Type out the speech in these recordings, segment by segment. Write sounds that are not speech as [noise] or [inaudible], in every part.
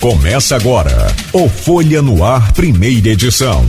Começa agora o Folha no Ar, primeira edição.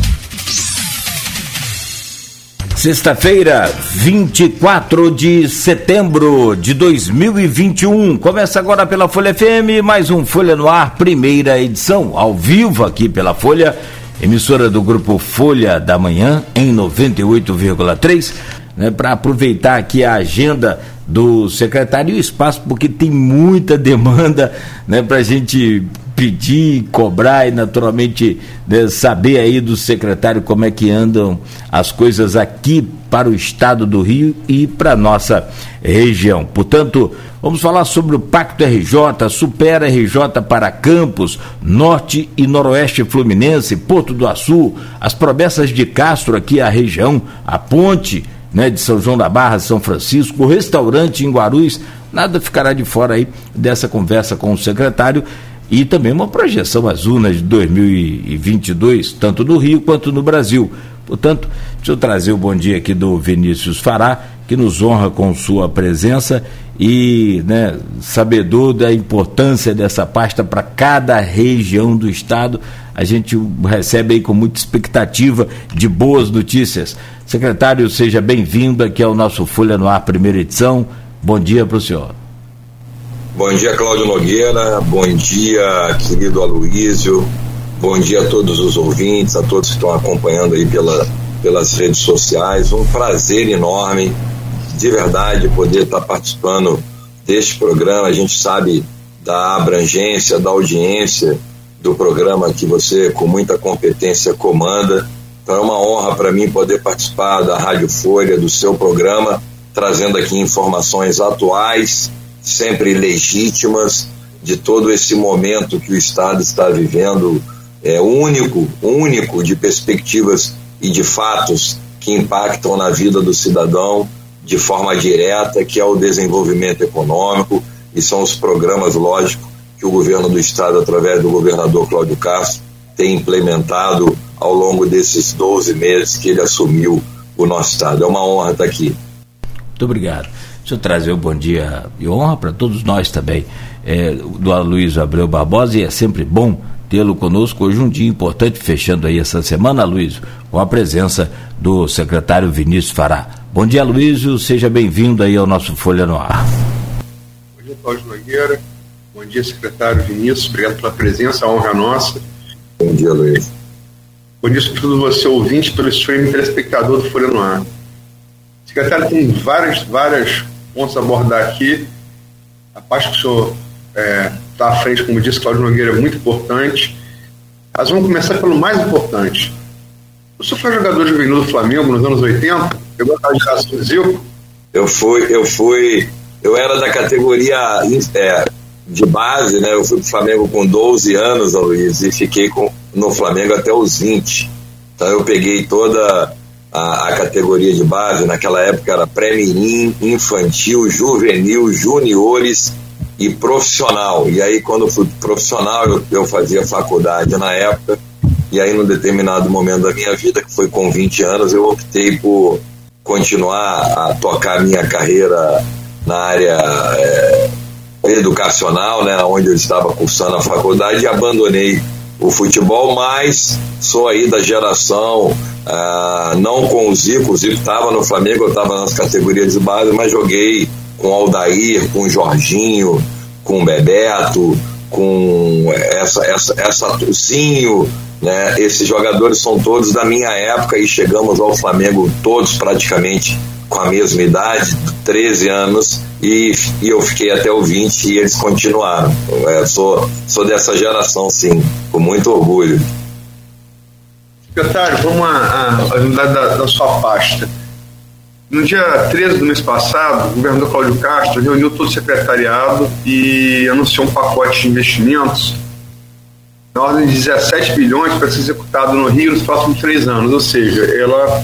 Sexta-feira, 24 de setembro de 2021. Começa agora pela Folha FM, mais um Folha no Ar, primeira edição, ao vivo aqui pela Folha, emissora do grupo Folha da Manhã, em 98,3, né, para aproveitar aqui a agenda do secretário e o espaço, porque tem muita demanda né, para a gente pedir, cobrar e naturalmente né, saber aí do secretário como é que andam as coisas aqui para o estado do Rio e para nossa região. Portanto, vamos falar sobre o Pacto RJ, Supera RJ para Campos, Norte e Noroeste Fluminense, Porto do Açu, as promessas de Castro aqui a região, a ponte né, de São João da Barra, São Francisco, o restaurante em Guarulhos, nada ficará de fora aí dessa conversa com o secretário e também uma projeção às urnas de 2022, tanto no Rio quanto no Brasil. Portanto, deixa eu trazer o bom dia aqui do Vinícius Fará, que nos honra com sua presença e né, sabedor da importância dessa pasta para cada região do estado. A gente recebe aí com muita expectativa de boas notícias. Secretário, seja bem-vindo aqui ao nosso Folha no Ar, primeira edição. Bom dia para o senhor. Bom dia, Cláudio Nogueira. Bom dia, querido Aloísio. Bom dia a todos os ouvintes, a todos que estão acompanhando aí pela, pelas redes sociais. Um prazer enorme, de verdade, poder estar participando deste programa. A gente sabe da abrangência, da audiência do programa que você, com muita competência, comanda. Então é uma honra para mim poder participar da Rádio Folha, do seu programa, trazendo aqui informações atuais sempre legítimas de todo esse momento que o Estado está vivendo, é único, único de perspectivas e de fatos que impactam na vida do cidadão de forma direta, que é o desenvolvimento econômico e são os programas, lógico, que o governo do Estado, através do governador Cláudio Castro, tem implementado ao longo desses 12 meses que ele assumiu o nosso Estado. É uma honra estar aqui. Muito obrigado. Deixa eu trazer o um bom dia e honra para todos nós também, é, do Aloysio Abreu Barbosa, e é sempre bom tê-lo conosco. Hoje um dia importante, fechando aí essa semana, Luísio, com a presença do secretário Vinícius Fará. Bom dia, Luísio, seja bem-vindo aí ao nosso Folha no Ar. Bom dia, Cláudio Nogueira. Bom dia, secretário Vinícius. Obrigado pela presença, a honra é nossa. Bom dia, Luiz. Bom dia, sobretudo você, ouvinte, pelo streaming telespectador do Folha no Ar. Secretário, tem várias, várias pontos a abordar aqui. A parte que o senhor está é, tá à frente, como disse Cláudio Nogueira, é muito importante. Mas vamos começar pelo mais importante. O senhor foi jogador juvenil do Flamengo nos anos 80? Pegou a geração do Zico? Eu fui, eu fui, eu era da categoria é, de base, né? Eu fui pro Flamengo com 12 anos, Luiz, e fiquei com, no Flamengo até os 20. Então eu peguei toda a, a, categoria de base, naquela época era pré-mirim, infantil, juvenil, juniores e profissional. E aí, quando fui profissional, eu, eu fazia faculdade na época, e aí, num determinado momento da minha vida, que foi com 20 anos, eu optei por continuar a tocar minha carreira na área é, educacional, né, onde eu estava cursando a faculdade, e abandonei o futebol, mas sou aí da geração, ah, não com o Zico, o Zico estava no Flamengo, eu estava nas categorias de base, mas joguei com o Aldair, com o Jorginho, com o Bebeto, com essa, essa, essa Tuzinho, né? Esses jogadores são todos da minha época e chegamos ao Flamengo todos praticamente com a mesma idade, 13 anos, e, e eu fiquei até o 20 e eles continuaram. É, sou, sou dessa geração, sim, com muito orgulho. Secretário, vamos a, a, da, da sua pasta. No dia 13 do mês passado, o governador Cláudio Castro reuniu todo o secretariado e anunciou um pacote de investimentos na ordem de 17 bilhões para ser executado no Rio nos próximos três anos, ou seja, ela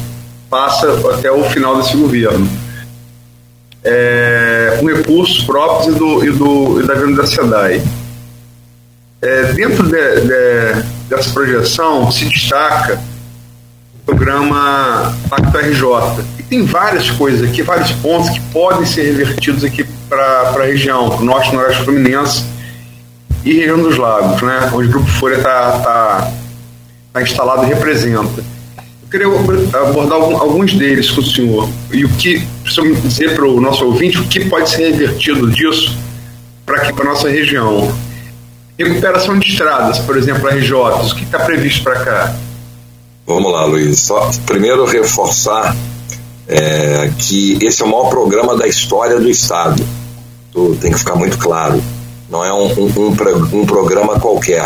passa até o final desse governo. É, com recursos próprios e, do, e, do, e da venda da SEDAI. É, dentro de, de, dessa projeção se destaca o programa Pacto RJ. E tem várias coisas aqui, vários pontos que podem ser revertidos aqui para a região, para o norte e noroeste fluminense, e região dos lagos, né, onde o Grupo Folha está tá, tá instalado e representa. Eu queria abordar alguns deles com o senhor e o que, eu dizer para o nosso ouvinte, o que pode ser revertido disso para aqui, para nossa região. Recuperação de estradas, por exemplo, RJ, o que está previsto para cá? Vamos lá, Luiz. Só primeiro reforçar é, que esse é o maior programa da história do Estado. tem que ficar muito claro. Não é um, um, um, um programa qualquer.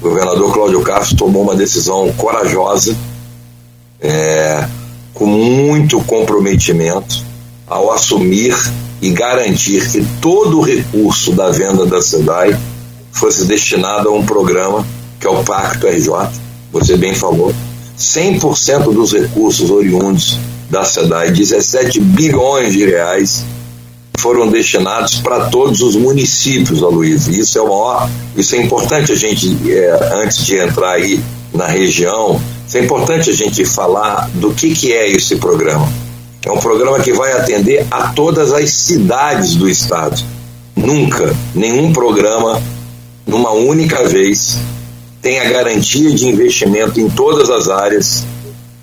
O governador Cláudio Castro tomou uma decisão corajosa, é, com muito comprometimento, ao assumir e garantir que todo o recurso da venda da SEDAI fosse destinado a um programa que é o Pacto RJ, você bem falou, 100% dos recursos oriundos da SEDAI, 17 bilhões de reais, foram destinados para todos os municípios, Luiz. Isso é maior, isso é importante a gente, é, antes de entrar aí na região, é importante a gente falar do que, que é esse programa. É um programa que vai atender a todas as cidades do estado. Nunca nenhum programa, numa única vez, tem a garantia de investimento em todas as áreas,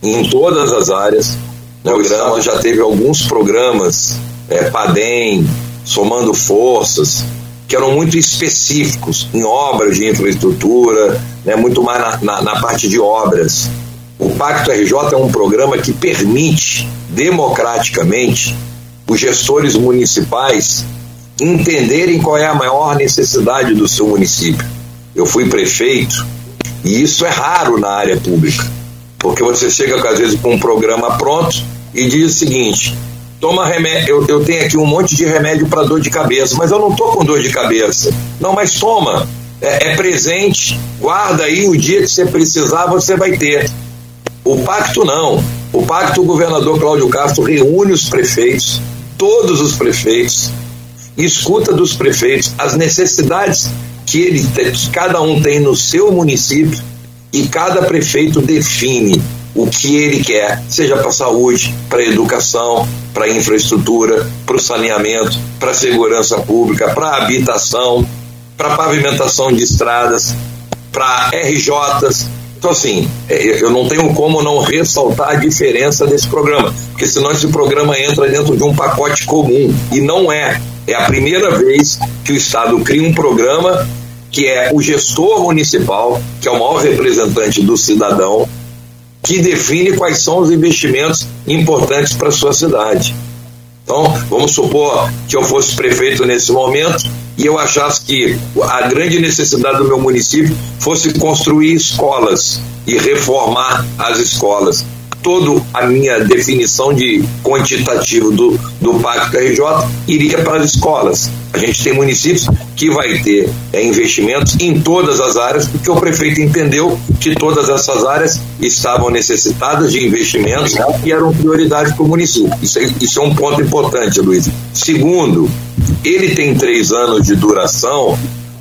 em todas as áreas. O programa já teve alguns programas, é, PADEM, Somando Forças, que eram muito específicos em obras de infraestrutura, né, muito mais na, na, na parte de obras. O Pacto RJ é um programa que permite democraticamente os gestores municipais entenderem qual é a maior necessidade do seu município. Eu fui prefeito e isso é raro na área pública, porque você chega às vezes com um programa pronto e diz o seguinte: toma remédio, eu, eu tenho aqui um monte de remédio para dor de cabeça, mas eu não tô com dor de cabeça. Não, mas toma, é, é presente, guarda aí o dia que você precisar, você vai ter. O pacto não. O pacto, o governador Cláudio Castro reúne os prefeitos, todos os prefeitos, escuta dos prefeitos as necessidades que, ele, que cada um tem no seu município e cada prefeito define o que ele quer, seja para saúde, para educação, para infraestrutura, para o saneamento, para segurança pública, para habitação, para pavimentação de estradas, para RJs, então, assim, é, eu não tenho como não ressaltar a diferença desse programa, porque senão esse programa entra dentro de um pacote comum, e não é. É a primeira vez que o Estado cria um programa que é o gestor municipal, que é o maior representante do cidadão, que define quais são os investimentos importantes para a sua cidade. Então, vamos supor que eu fosse prefeito nesse momento e eu achasse que a grande necessidade do meu município fosse construir escolas e reformar as escolas. Toda a minha definição de quantitativo do, do Pacto RJ iria para as escolas. A gente tem municípios que vai ter é, investimentos em todas as áreas, porque o prefeito entendeu que todas essas áreas estavam necessitadas de investimentos e eram prioridade para o município. Isso é, isso é um ponto importante, Luiz. Segundo, ele tem três anos de duração,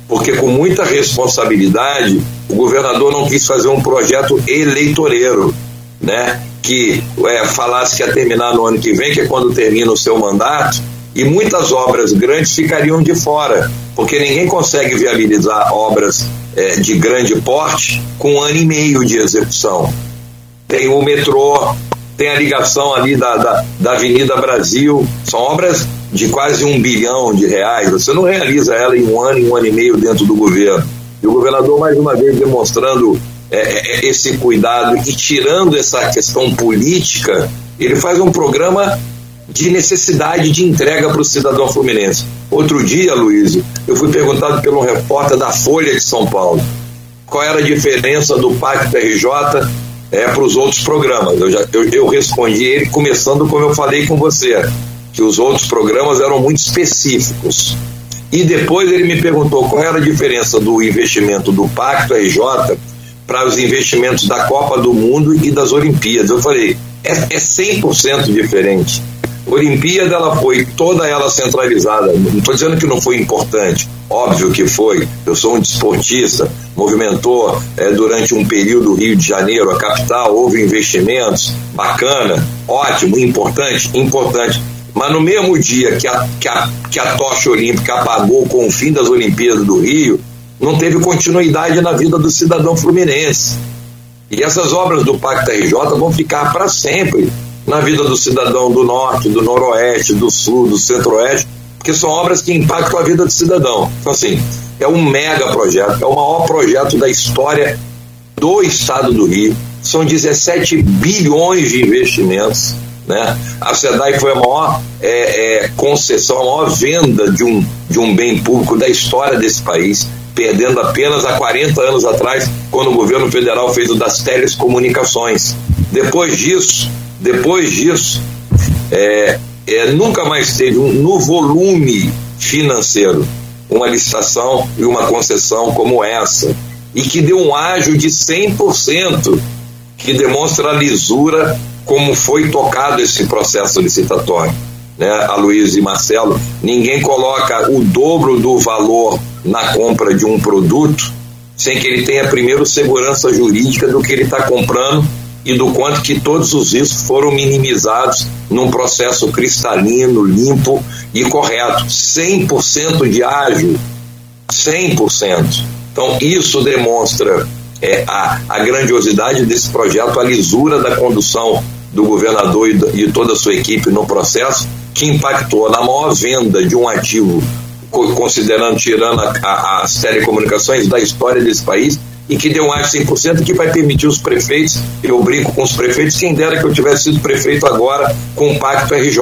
porque com muita responsabilidade o governador não quis fazer um projeto eleitoreiro, né? Que é, falasse que ia terminar no ano que vem, que é quando termina o seu mandato, e muitas obras grandes ficariam de fora, porque ninguém consegue viabilizar obras é, de grande porte com um ano e meio de execução. Tem o metrô, tem a ligação ali da, da, da Avenida Brasil, são obras de quase um bilhão de reais. Você não realiza ela em um ano, em um ano e meio dentro do governo. E o governador, mais uma vez, demonstrando é, é esse cuidado e tirando essa questão política, ele faz um programa de necessidade de entrega para o cidadão fluminense. Outro dia, Luiz, eu fui perguntado pelo repórter da Folha de São Paulo qual era a diferença do Pacto RJ é, para os outros programas. Eu, já, eu, eu respondi ele começando como eu falei com você, que os outros programas eram muito específicos. E depois ele me perguntou qual era a diferença do investimento do Pacto RJ para os investimentos da Copa do Mundo e das Olimpíadas. Eu falei, é, é 100% diferente. Olimpíada ela foi toda ela centralizada. Não estou dizendo que não foi importante, óbvio que foi. Eu sou um desportista, movimentou é, durante um período Rio de Janeiro, a capital, houve investimentos, bacana, ótimo, importante, importante. Mas no mesmo dia que a, que a, que a tocha olímpica apagou com o fim das Olimpíadas do Rio, não teve continuidade na vida do cidadão fluminense. E essas obras do Pacto RJ vão ficar para sempre na vida do cidadão do norte, do noroeste, do sul, do centro-oeste, porque são obras que impactam a vida do cidadão. Então, assim, é um mega projeto, é o maior projeto da história do estado do Rio. São 17 bilhões de investimentos. Né? A SEDAI foi a maior é, é, concessão, a maior venda de um, de um bem público da história desse país, perdendo apenas há 40 anos atrás, quando o governo federal fez o das telecomunicações. Depois disso, depois disso, é, é, nunca mais teve um, no volume financeiro uma licitação e uma concessão como essa, e que deu um ágio de 100%, que demonstra a lisura como foi tocado esse processo licitatório. Né, a Luiz e Marcelo, ninguém coloca o dobro do valor na compra de um produto sem que ele tenha primeiro segurança jurídica do que ele está comprando e do quanto que todos os riscos foram minimizados num processo cristalino, limpo e correto. 100% de ágil, 100%. Então, isso demonstra é, a, a grandiosidade desse projeto, a lisura da condução do governador e, do, e toda a sua equipe no processo, que impactou na maior venda de um ativo, considerando, tirando a, as telecomunicações da história desse país, e que deu mais de 100% que vai permitir os prefeitos, eu brinco com os prefeitos, quem dera que eu tivesse sido prefeito agora com o Pacto RJ.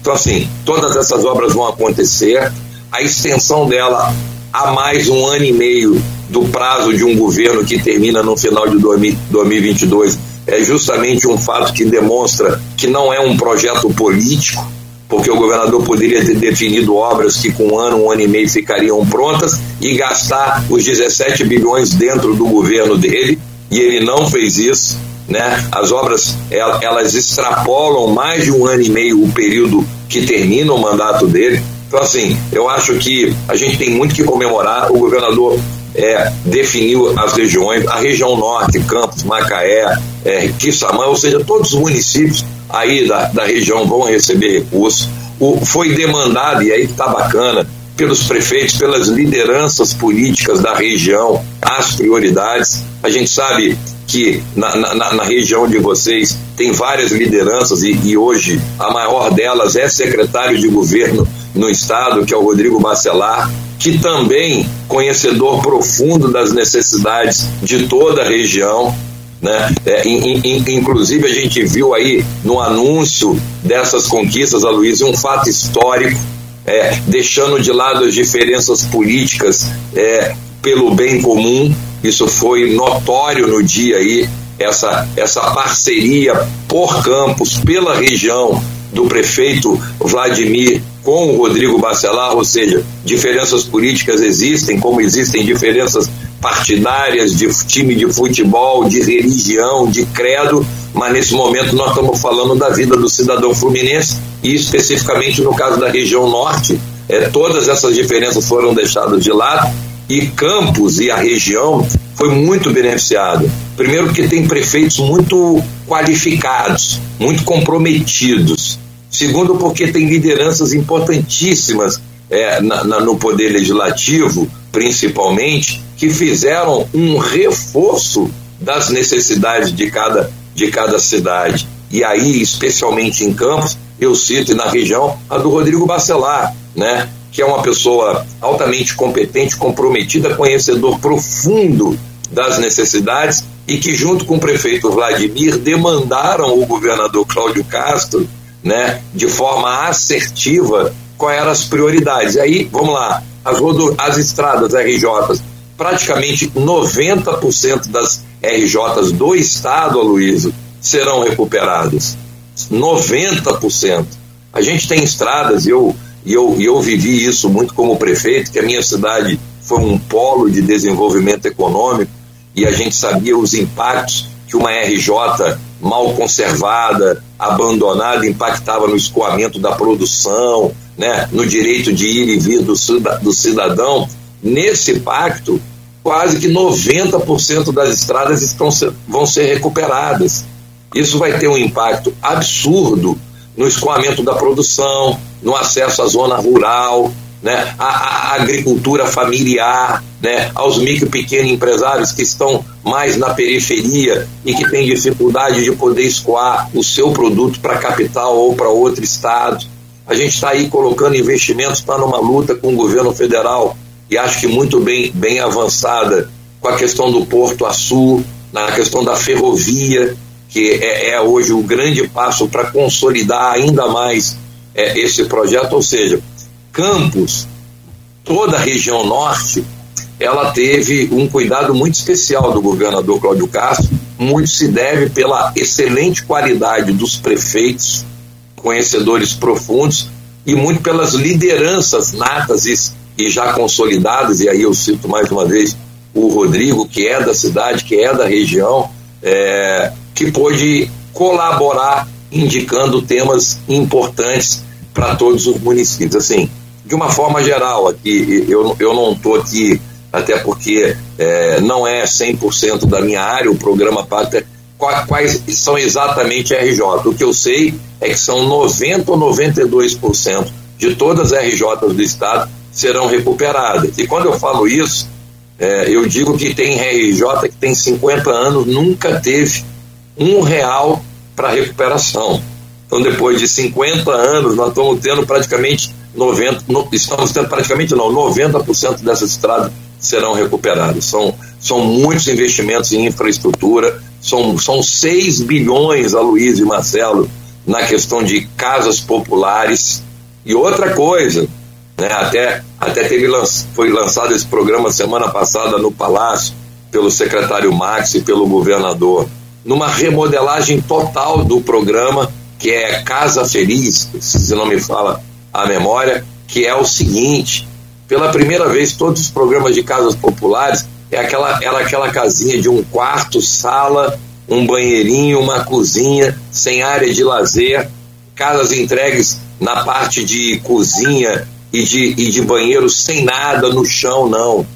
Então, assim, todas essas obras vão acontecer, a extensão dela a mais um ano e meio do prazo de um governo que termina no final de 2022 é justamente um fato que demonstra que não é um projeto político, porque o governador poderia ter definido obras que com um ano, um ano e meio ficariam prontas e gastar os 17 bilhões dentro do governo dele, e ele não fez isso. Né? As obras elas extrapolam mais de um ano e meio o período que termina o mandato dele. Então, assim, eu acho que a gente tem muito que comemorar. O governador é, definiu as regiões, a região norte, Campos, Macaé, é, Quissamã, ou seja, todos os municípios aí da, da região vão receber recursos. O, foi demandado, e aí está bacana, pelos prefeitos, pelas lideranças políticas da região, as prioridades. A gente sabe que na, na, na região de vocês tem várias lideranças e, e, hoje a maior delas é secretário de governo no estado, que é o Rodrigo Bacelar, que também conhecedor profundo das necessidades de toda a região, né? É, in, in, inclusive a gente viu aí no anúncio dessas conquistas, a Luiz, um fato histórico, é, deixando de lado as diferenças políticas é, pelo bem comum. Isso foi notório no dia aí, essa, essa parceria por campos, pela região do prefeito Vladimir com o Rodrigo Bacelar, ou seja, diferenças políticas existem, como existem diferenças partidárias, de time de futebol, de religião, de credo, mas nesse momento nós estamos falando da vida do cidadão fluminense e especificamente no caso da região norte, é, todas essas diferenças foram deixadas de lado e Campos e a região foi muito beneficiado. Primeiro porque tem prefeitos muito qualificados, muito comprometidos. Segundo porque tem lideranças importantíssimas é, na, na, no poder legislativo, principalmente, que fizeram um reforço das necessidades de cada, de cada cidade. E aí, especialmente em Campos, eu cito e na região a do Rodrigo Bacelar, né? que é uma pessoa altamente competente, comprometida, conhecedor profundo das necessidades e que, junto com o prefeito Vladimir, demandaram o governador Cláudio Castro, né, de forma assertiva, quais eram as prioridades. Aí, vamos lá, as, rodo, as estradas RJs praticamente 90% das RJs do estado, Aloysio, serão recuperadas. 90%. A gente tem estradas, e eu, eu, eu vivi isso muito como prefeito, que a minha cidade foi um polo de desenvolvimento econômico e a gente sabia os impactos que uma RJ mal conservada, abandonada, impactava no escoamento da produção, né, no direito de ir e vir do, do cidadão. Nesse pacto, quase que 90% das estradas estão, vão ser recuperadas. Isso vai ter um impacto absurdo no escoamento da produção, no acesso à zona rural. né, a, a, agricultura familiar, né, aos micro e pequenos empresários que estão mais na periferia e que têm dificuldade de poder escoar o seu produto para a capital ou para outro estado. A gente está aí colocando investimentos, está numa luta com o governo federal e acho que muito bem, bem avançada com a questão do Porto Açu, na questão da ferrovia, que é, é hoje o grande passo para consolidar ainda mais é, esse projeto, ou seja, Campos, toda a região norte, ela teve um cuidado muito especial do governador Cláudio Castro, muito se deve pela excelente qualidade dos prefeitos, conhecedores profundos, e muito pelas lideranças natas e, e já consolidadas, e aí eu cito mais uma vez o Rodrigo, que é da cidade, que é da região, é, que pôde colaborar indicando temas importantes para todos os municípios. Assim, de uma forma geral, aqui, eu, eu não estou aqui, até porque é, não é 100% da minha área, o programa Pátria, quais são exatamente RJ. O que eu sei é que são 90 ou 92% de todas as RJs do Estado serão recuperadas. E quando eu falo isso, é, eu digo que tem RJ que tem 50 anos, nunca teve um real para recuperação. Então, depois de 50 anos, nós estamos tendo praticamente 90, estamos tendo praticamente não, 90% dessas estradas serão recuperadas. São, são muitos investimentos em infraestrutura, são, são 6 bilhões, a Luiz e Marcelo, na questão de casas populares. E outra coisa, né, até, até teve, foi lançado esse programa semana passada no Palácio, pelo secretário Max e pelo governador. Numa remodelagem total do programa, que é Casa Feliz, se não me fala a memória, que é o seguinte: pela primeira vez, todos os programas de casas populares é aquela, era aquela casinha de um quarto, sala, um banheirinho, uma cozinha, sem área de lazer, casas entregues na parte de cozinha e de, e de banheiro sem nada no chão, não.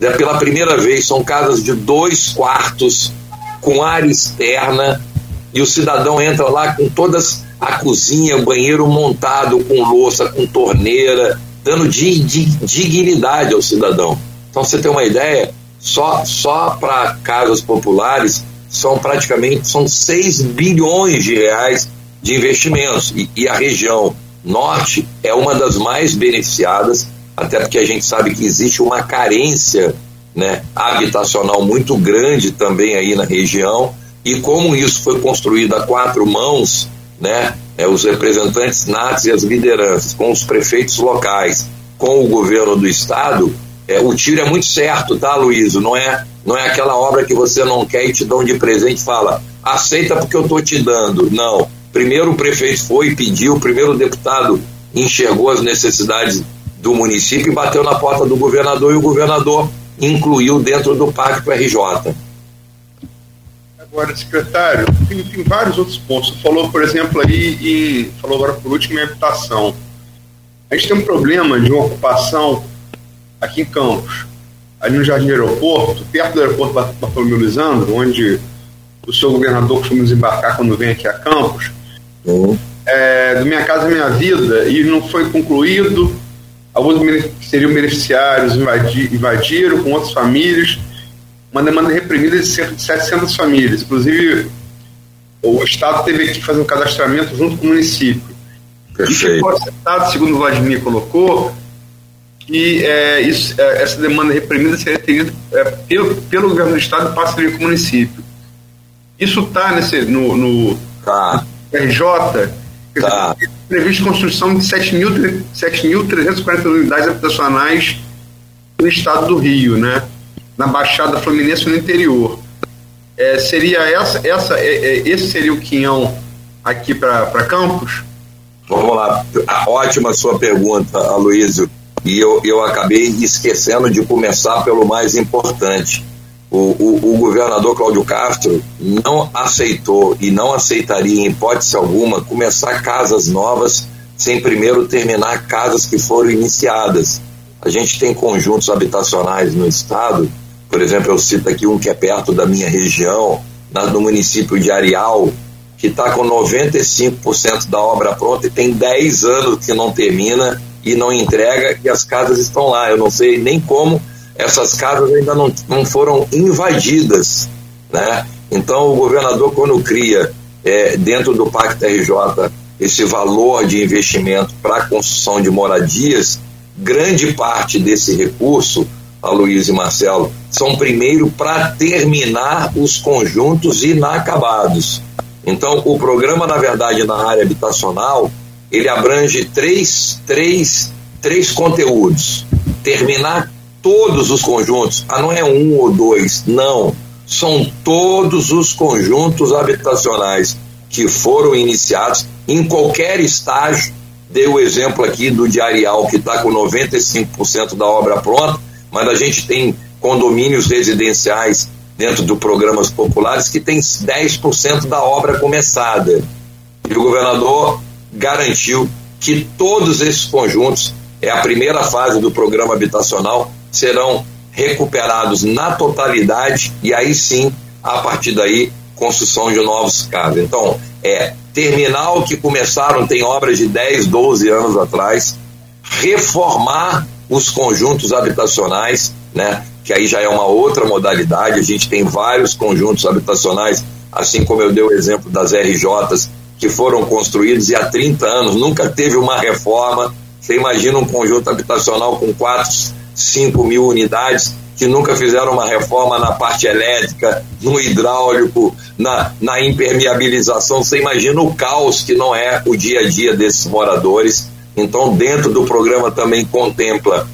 É pela primeira vez, são casas de dois quartos, com área externa e o cidadão entra lá com todas a cozinha, banheiro montado com louça, com torneira, dando de, de, dignidade ao cidadão. Então você tem uma ideia, só só para casas populares são praticamente são 6 bilhões de reais de investimentos e, e a região norte é uma das mais beneficiadas, até porque a gente sabe que existe uma carência né, habitacional muito grande também aí na região e como isso foi construído a quatro mãos, né, é, os representantes natos e as lideranças, com os prefeitos locais, com o governo do estado, é, o tiro é muito certo, tá, Luísio? Não é, não é aquela obra que você não quer e te dão de presente e fala, aceita porque eu estou te dando. Não. Primeiro o prefeito foi e pediu, primeiro o deputado enxergou as necessidades do município e bateu na porta do governador e o governador incluiu dentro do Pacto RJ. Agora, secretário, tem, tem vários outros pontos. Falou, por exemplo, aí, e falou agora por último em habitação. A gente tem um problema de uma ocupação aqui em Campos, ali no Jardim Aeroporto, perto do aeroporto Bartolomeu Lisandro, onde o seu governador costuma desembarcar quando vem aqui a Campos. É, do Minha Casa Minha Vida, e não foi concluído, Alguns seriam beneficiários invadiram com outras famílias, uma demanda reprimida de cerca de 700 famílias. Inclusive, o Estado teve que fazer um cadastramento junto com o município. Perfeito. E ficou acertado, segundo o Vladimir colocou, que é, isso, é, essa demanda reprimida seria atendida é, pelo, pelo governo do Estado e passaria com o município. Isso está no, no tá. RJ, Tá. Previsto construção de 7.340 unidades habitacionais no estado do Rio, né? Na Baixada Fluminense no interior. É, seria essa, essa, é, é, esse seria o quinhão aqui para Campos? Vamos lá. Ótima sua pergunta, Aloysio. E eu, eu acabei esquecendo de começar pelo mais importante o, o, o, governador Cláudio Castro não aceitou e não aceitaria, em hipótese alguma, começar casas novas sem primeiro terminar casas que foram iniciadas. A gente tem conjuntos habitacionais no estado, por exemplo, eu cito aqui um que é perto da minha região, no município de Areal, que está com 95% da obra pronta e tem 10 anos que não termina e não entrega e as casas estão lá. Eu não sei nem como essas casas ainda não, não foram invadidas. Né? Então, o governador, quando cria é, dentro do Pacto RJ esse valor de investimento para a construção de moradias, grande parte desse recurso, a Luiz e Marcelo, são primeiro para terminar os conjuntos inacabados. Então, o programa, na verdade, na área habitacional, ele abrange três, três, três conteúdos. Terminar todos os conjuntos, ah, não é um ou dois, não. São todos os conjuntos habitacionais que foram iniciados em qualquer estágio. Dei o exemplo aqui do Diarial, que está com 95% da obra pronta, mas a gente tem condomínios residenciais dentro do programas populares que tem 10% da obra começada. E o governador garantiu que todos esses conjuntos, é a primeira fase do programa habitacional, serão recuperados na totalidade e aí sim, a partir daí, construção de novos casos. Então, é terminar o que começaram, tem obras de 10, 12 anos atrás, reformar os conjuntos habitacionais, né? Que aí já é uma outra modalidade. A gente tem vários conjuntos habitacionais, assim como eu dei o exemplo das RJs, que foram construídos e há 30 anos nunca teve uma reforma. Você imagina um conjunto habitacional com 4, 5 mil unidades que nunca fizeram uma reforma na parte elétrica, no hidráulico, na, na impermeabilização. Você imagina o caos que não é o dia a dia desses moradores. Então, dentro do programa também contempla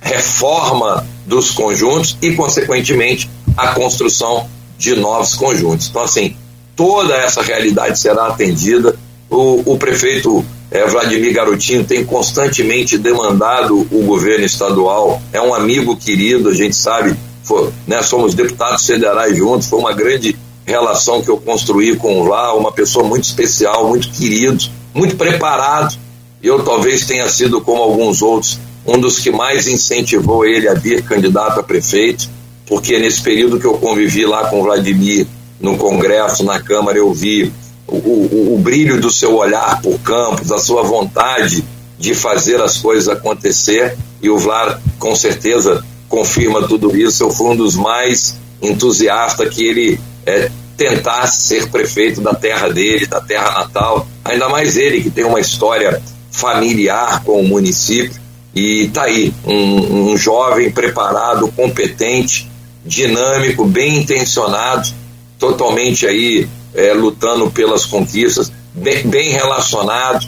reforma dos conjuntos e, consequentemente, a construção de novos conjuntos. Então, assim, toda essa realidade será atendida. O, o prefeito é, Vladimir Garotinho tem constantemente demandado o governo estadual, é um amigo querido, a gente sabe, foi, né, somos deputados federais juntos, foi uma grande relação que eu construí com o lá, uma pessoa muito especial, muito querido, muito preparado. Eu talvez tenha sido, como alguns outros, um dos que mais incentivou ele a vir candidato a prefeito, porque nesse período que eu convivi lá com o Vladimir no Congresso, na Câmara, eu vi o, o, o brilho do seu olhar por campos, a sua vontade de fazer as coisas acontecer, e o Vlar com certeza confirma tudo isso. Eu fui um dos mais entusiastas que ele é, tentasse ser prefeito da terra dele, da terra natal, ainda mais ele que tem uma história familiar com o município. E tá aí, um, um jovem preparado, competente, dinâmico, bem intencionado, totalmente aí é, lutando pelas conquistas, bem, bem relacionado.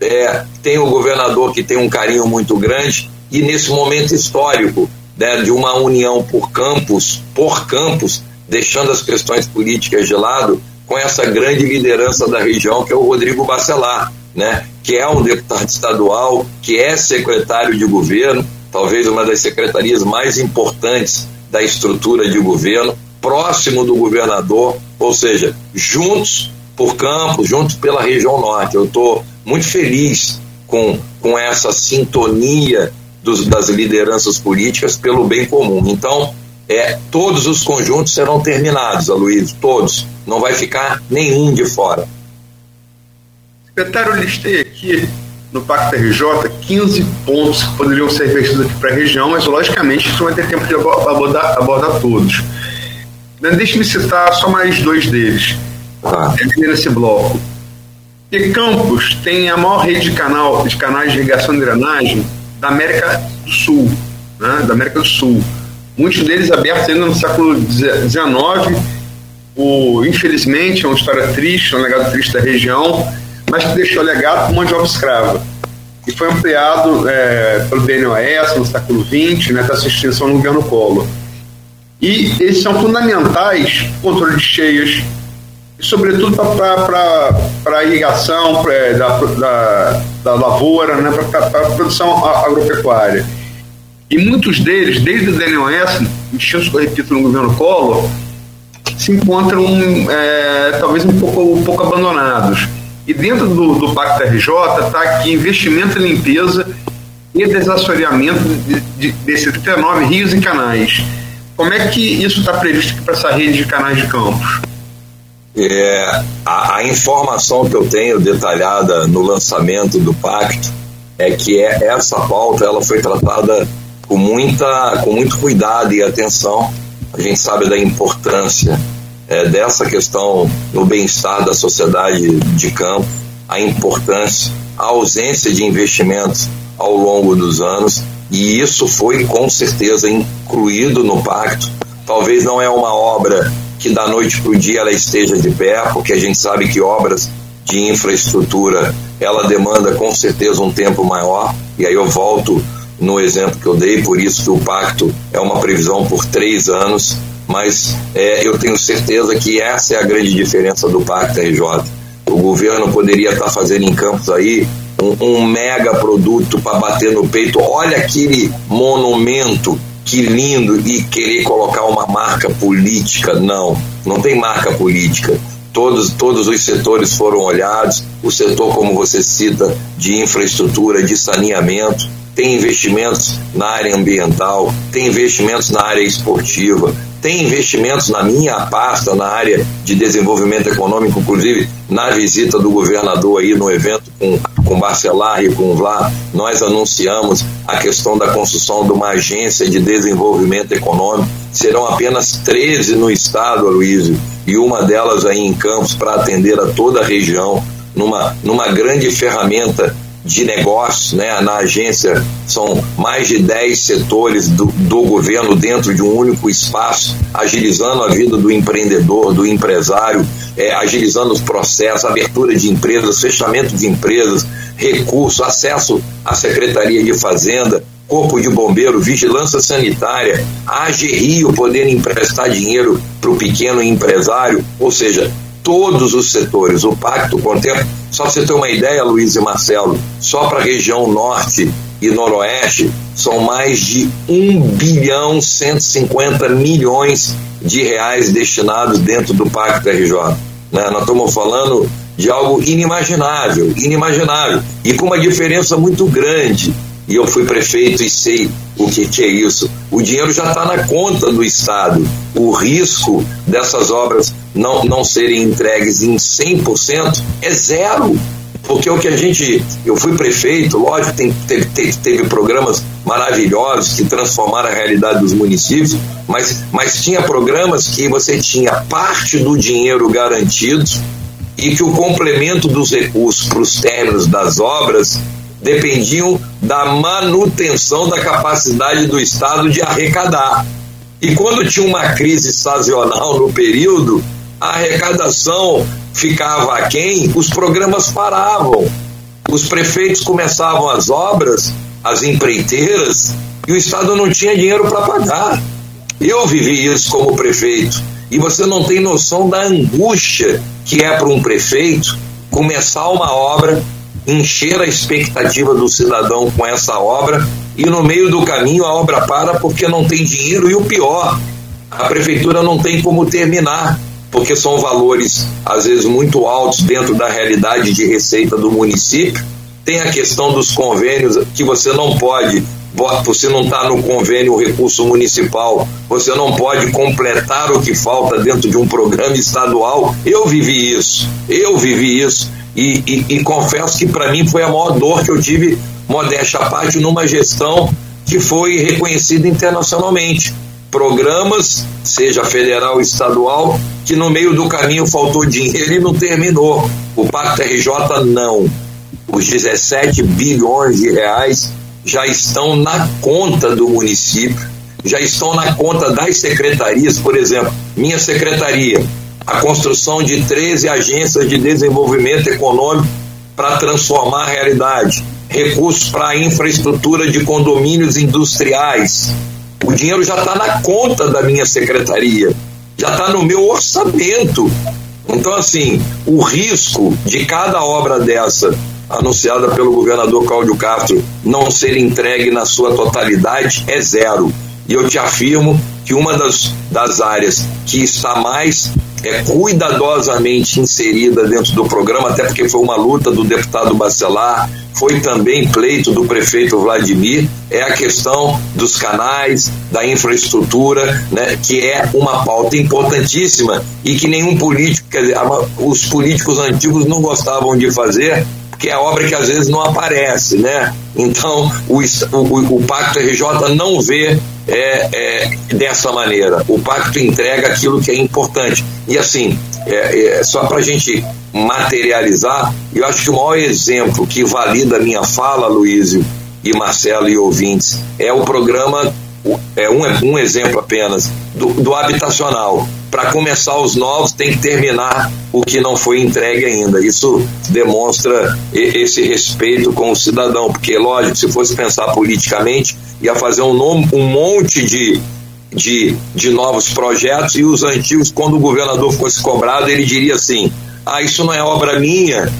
É, tem o governador que tem um carinho muito grande e nesse momento histórico né, de uma união por campos, por campos, deixando as questões políticas de lado, com essa grande liderança da região que é o Rodrigo Bacelar, né, que é um deputado estadual, que é secretário de governo, talvez uma das secretarias mais importantes da estrutura de governo, próximo do governador, ou seja, juntos por campo, juntos pela região norte. Eu estou muito feliz com, com essa sintonia dos, das lideranças políticas pelo bem comum. Então, é, todos os conjuntos serão terminados, Aloysio, todos. Não vai ficar nenhum de fora. Secretário, eu listei aqui no Pacto RJ 15 pontos que poderiam ser investidos aqui para a região, mas logicamente isso vai ter tempo de abordar, abordar todos. Né, deixe-me citar só mais dois deles ah. nesse bloco. E Campos tem a maior rede de, canal, de canais de irrigação e drenagem da América do Sul, né, da América do Sul. Muitos deles abertos ainda no século XIX. O, infelizmente, é uma história triste, é um legado triste da região, mas que deixou legado mão de obra escrava. E foi ampliado é, pelo BNOS no século XX, né, até sua extinção no governo Collor. E eles são fundamentais controle de cheias, sobretudo para irrigação pra, da, da, da, lavoura, né, para a produção agropecuária. E muitos deles, desde o DNOS, extintos, repito, no governo Collor, se encontram é, talvez um pouco, um pouco abandonados. E dentro do, do Pacto RJ está aqui investimento em limpeza e desassoreamento de, de, desses 39 rios e canais como é que isso está previsto para essa rede de canais de campos? É, a, a, informação que eu tenho detalhada no lançamento do pacto é que é, essa pauta ela foi tratada com, muita, com muito cuidado e atenção. A gente sabe da importância é, dessa questão no bem-estar da sociedade de campo, a importância, a ausência de investimentos ao longo dos anos, e isso foi com certeza incluído no pacto. Talvez não é uma obra que da noite para o dia ela esteja de pé, porque a gente sabe que obras de infraestrutura ela demanda com certeza um tempo maior, e aí eu volto no exemplo que eu dei, por isso que o pacto é uma previsão por três anos, mas é, eu tenho certeza que essa é a grande diferença do Pacto RJ. O governo poderia estar fazendo em Campos aí um, um mega produto para bater no peito. Olha aquele monumento, que lindo, e querer colocar uma marca política. Não, não tem marca política. Todos, todos os setores foram olhados. O setor, como você cita, de infraestrutura, de saneamento, tem investimentos na área ambiental, tem investimentos na área esportiva, tem investimentos na minha pasta na área de desenvolvimento econômico, inclusive na visita do governador aí no evento com, com Barcelar e com Vlá, nós anunciamos a questão da construção de uma agência de desenvolvimento econômico. Serão apenas 13 no estado, Aloysio, e uma delas aí em Campos para atender a toda a região, numa, numa grande ferramenta de negócios, né? na agência são mais de 10 setores do, do governo dentro de um único espaço, agilizando a vida do empreendedor, do empresário, é, agilizando os processos, abertura de empresas, fechamento de empresas, recurso, acesso à Secretaria de Fazenda, Corpo de Bombeiro, Vigilância Sanitária, AGRIO podendo emprestar dinheiro para o pequeno empresário, ou seja, todos os setores. O pacto contempla, só para você ter uma ideia, Luiz e Marcelo, só para a região norte e noroeste são mais de 1 bilhão 150 milhões de reais destinados dentro do Pacto RJ. Né? Nós estamos falando de algo inimaginável, inimaginável, e com uma diferença muito grande. E eu fui prefeito e sei o que, que é isso. O dinheiro já está na conta do Estado. O risco dessas obras não, não serem entregues em 100% é zero. Porque o que a gente. Eu fui prefeito, lógico, tem, teve, teve, teve programas maravilhosos que transformaram a realidade dos municípios, mas, mas tinha programas que você tinha parte do dinheiro garantido e que o complemento dos recursos para os términos das obras dependiam da manutenção da capacidade do Estado de arrecadar. E quando tinha uma crise sazonal no período, a arrecadação ficava aquém, os programas paravam. Os prefeitos começavam as obras, as empreiteiras, e o Estado não tinha dinheiro para pagar. Eu vivi isso como prefeito. E você não tem noção da angústia que é para um prefeito começar uma obra, encher a expectativa do cidadão com essa obra e no meio do caminho a obra para porque não tem dinheiro e o pior, a prefeitura não tem como terminar porque são valores às vezes muito altos dentro da realidade de receita do município. Tem a questão dos convênios que você não pode, você não está no convênio o recurso municipal, você não pode completar o que falta dentro de um programa estadual. Eu vivi isso, eu vivi isso e, e, e confesso que para mim foi a maior dor que eu tive, modéstia à parte, numa gestão que foi reconhecida internacionalmente programas, seja federal estadual, que no meio do caminho faltou dinheiro e não terminou. O Pacto RJ não. Os 17 bilhões de reais já estão na conta do município, já estão na conta das secretarias, por exemplo, minha secretaria, a construção de 13 agências de desenvolvimento econômico para transformar a realidade, recursos para infraestrutura de condomínios industriais, o dinheiro já está na conta da minha secretaria, já está no meu orçamento. Então, assim, o risco de cada obra dessa anunciada pelo governador Cláudio Castro não ser entregue na sua totalidade é zero. E eu te afirmo que uma das, das áreas que está mais é, cuidadosamente inserida dentro do programa, até porque foi uma luta do deputado Bacelar, foi também pleito do prefeito Vladimir, é a questão dos canais, da infraestrutura, né, que é uma pauta importantíssima e que nenhum político, dizer, os políticos antigos não gostavam de fazer, porque é obra que às vezes não aparece, né? Então o, o, o Pacto RJ não vê é, é, dessa maneira. O Pacto entrega aquilo que é importante. E assim, é, é só para a gente materializar, eu acho que o maior exemplo que valida a minha fala, Luísio e Marcelo e ouvintes, é o programa, é um, um exemplo apenas, do, do habitacional para começar os novos tem que terminar o que não foi entregue ainda. Isso demonstra esse respeito com o cidadão, porque, lógico, se fosse pensar politicamente, ia fazer um, nome, um monte de, de, de novos projetos e os antigos, quando o governador fosse cobrado, ele diria assim: ah, isso não é obra minha,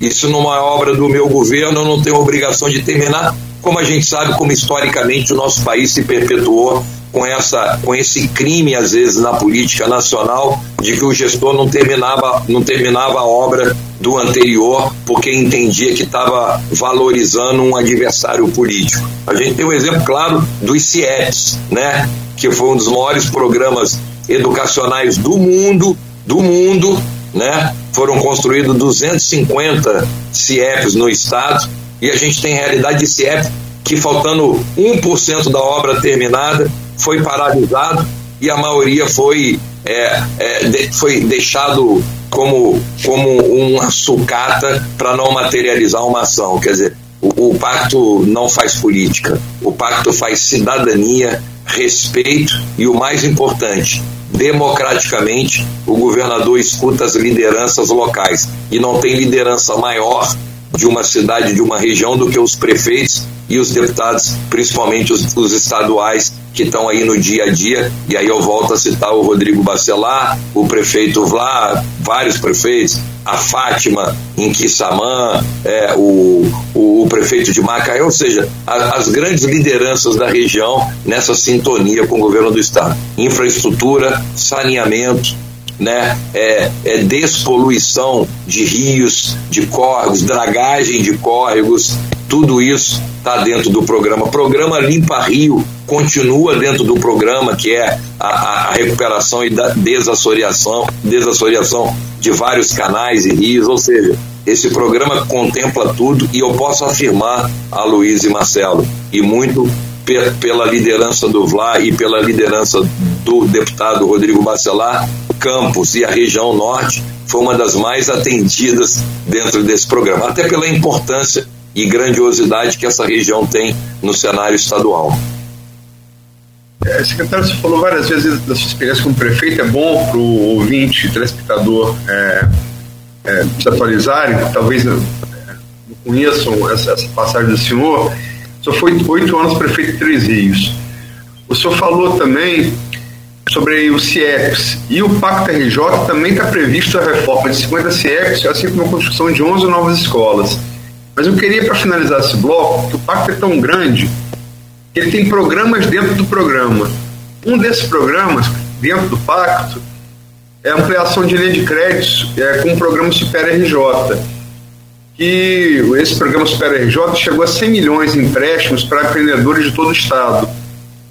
isso não é obra do meu governo, eu não tenho obrigação de terminar. Como a gente sabe, como historicamente o nosso país se perpetuou com, essa, com esse crime, às vezes, na política nacional, de que o gestor não terminava, não terminava a obra do anterior porque entendia que estava valorizando um adversário político. A gente tem um exemplo claro dos CIEPs, né? que foi um dos maiores programas educacionais do mundo, do mundo, né? Foram construídos 250 CIEPs no estado e a gente tem realidade de CIEP que faltando 1% da obra terminada, foi paralisado e a maioria foi, é, é, de, foi deixado como, como uma sucata para não materializar uma ação. Quer dizer, o, o pacto não faz política, o pacto faz cidadania, respeito e o mais importante, democraticamente, o governador escuta as lideranças locais e não tem liderança maior de uma cidade, de uma região, do que os prefeitos e os deputados, principalmente os, os estaduais, que estão aí no dia a dia. E aí eu volto a citar o Rodrigo Bacelar, o prefeito Vlá, vários prefeitos, a Fátima em Quissamã, é, o, o, o, prefeito de Macaé, ou seja, a, as grandes lideranças da região nessa sintonia com o governo do estado. Infraestrutura, saneamento, né? É, é despoluição de rios, de córregos, dragagem de córregos, tudo isso está dentro do programa. Programa Limpa Rio continua dentro do programa, que é a, a recuperação e da desassoreação, desassoreação de vários canais e rios, ou seja, esse programa contempla tudo e eu posso afirmar a Luiz e Marcelo, e muito pela liderança do Vlá e pela liderança do deputado Rodrigo Bacelar, Campos e a região norte foi uma das mais atendidas dentro desse programa, até pela importância e grandiosidade que essa região tem no cenário estadual. É, secretário, você falou várias vezes da sua experiência como prefeito, é bom para o ouvinte, telespectador, é, é, se atualizarem, talvez é, não conheçam essa, essa passagem do senhor. O senhor foi oito anos prefeito de Três Rios. O senhor falou também sobre os CIEPs. E o Pacto RJ também está previsto a reforma de 50 CIEPs, assim como a construção de 11 novas escolas. Mas eu queria, para finalizar esse bloco, que o Pacto é tão grande que ele tem programas dentro do programa. Um desses programas, dentro do Pacto, é a ampliação de linha de créditos é, com o programa Super RJ. Que esse programa Super RJ chegou a 100 milhões em empréstimos para empreendedores de todo o estado.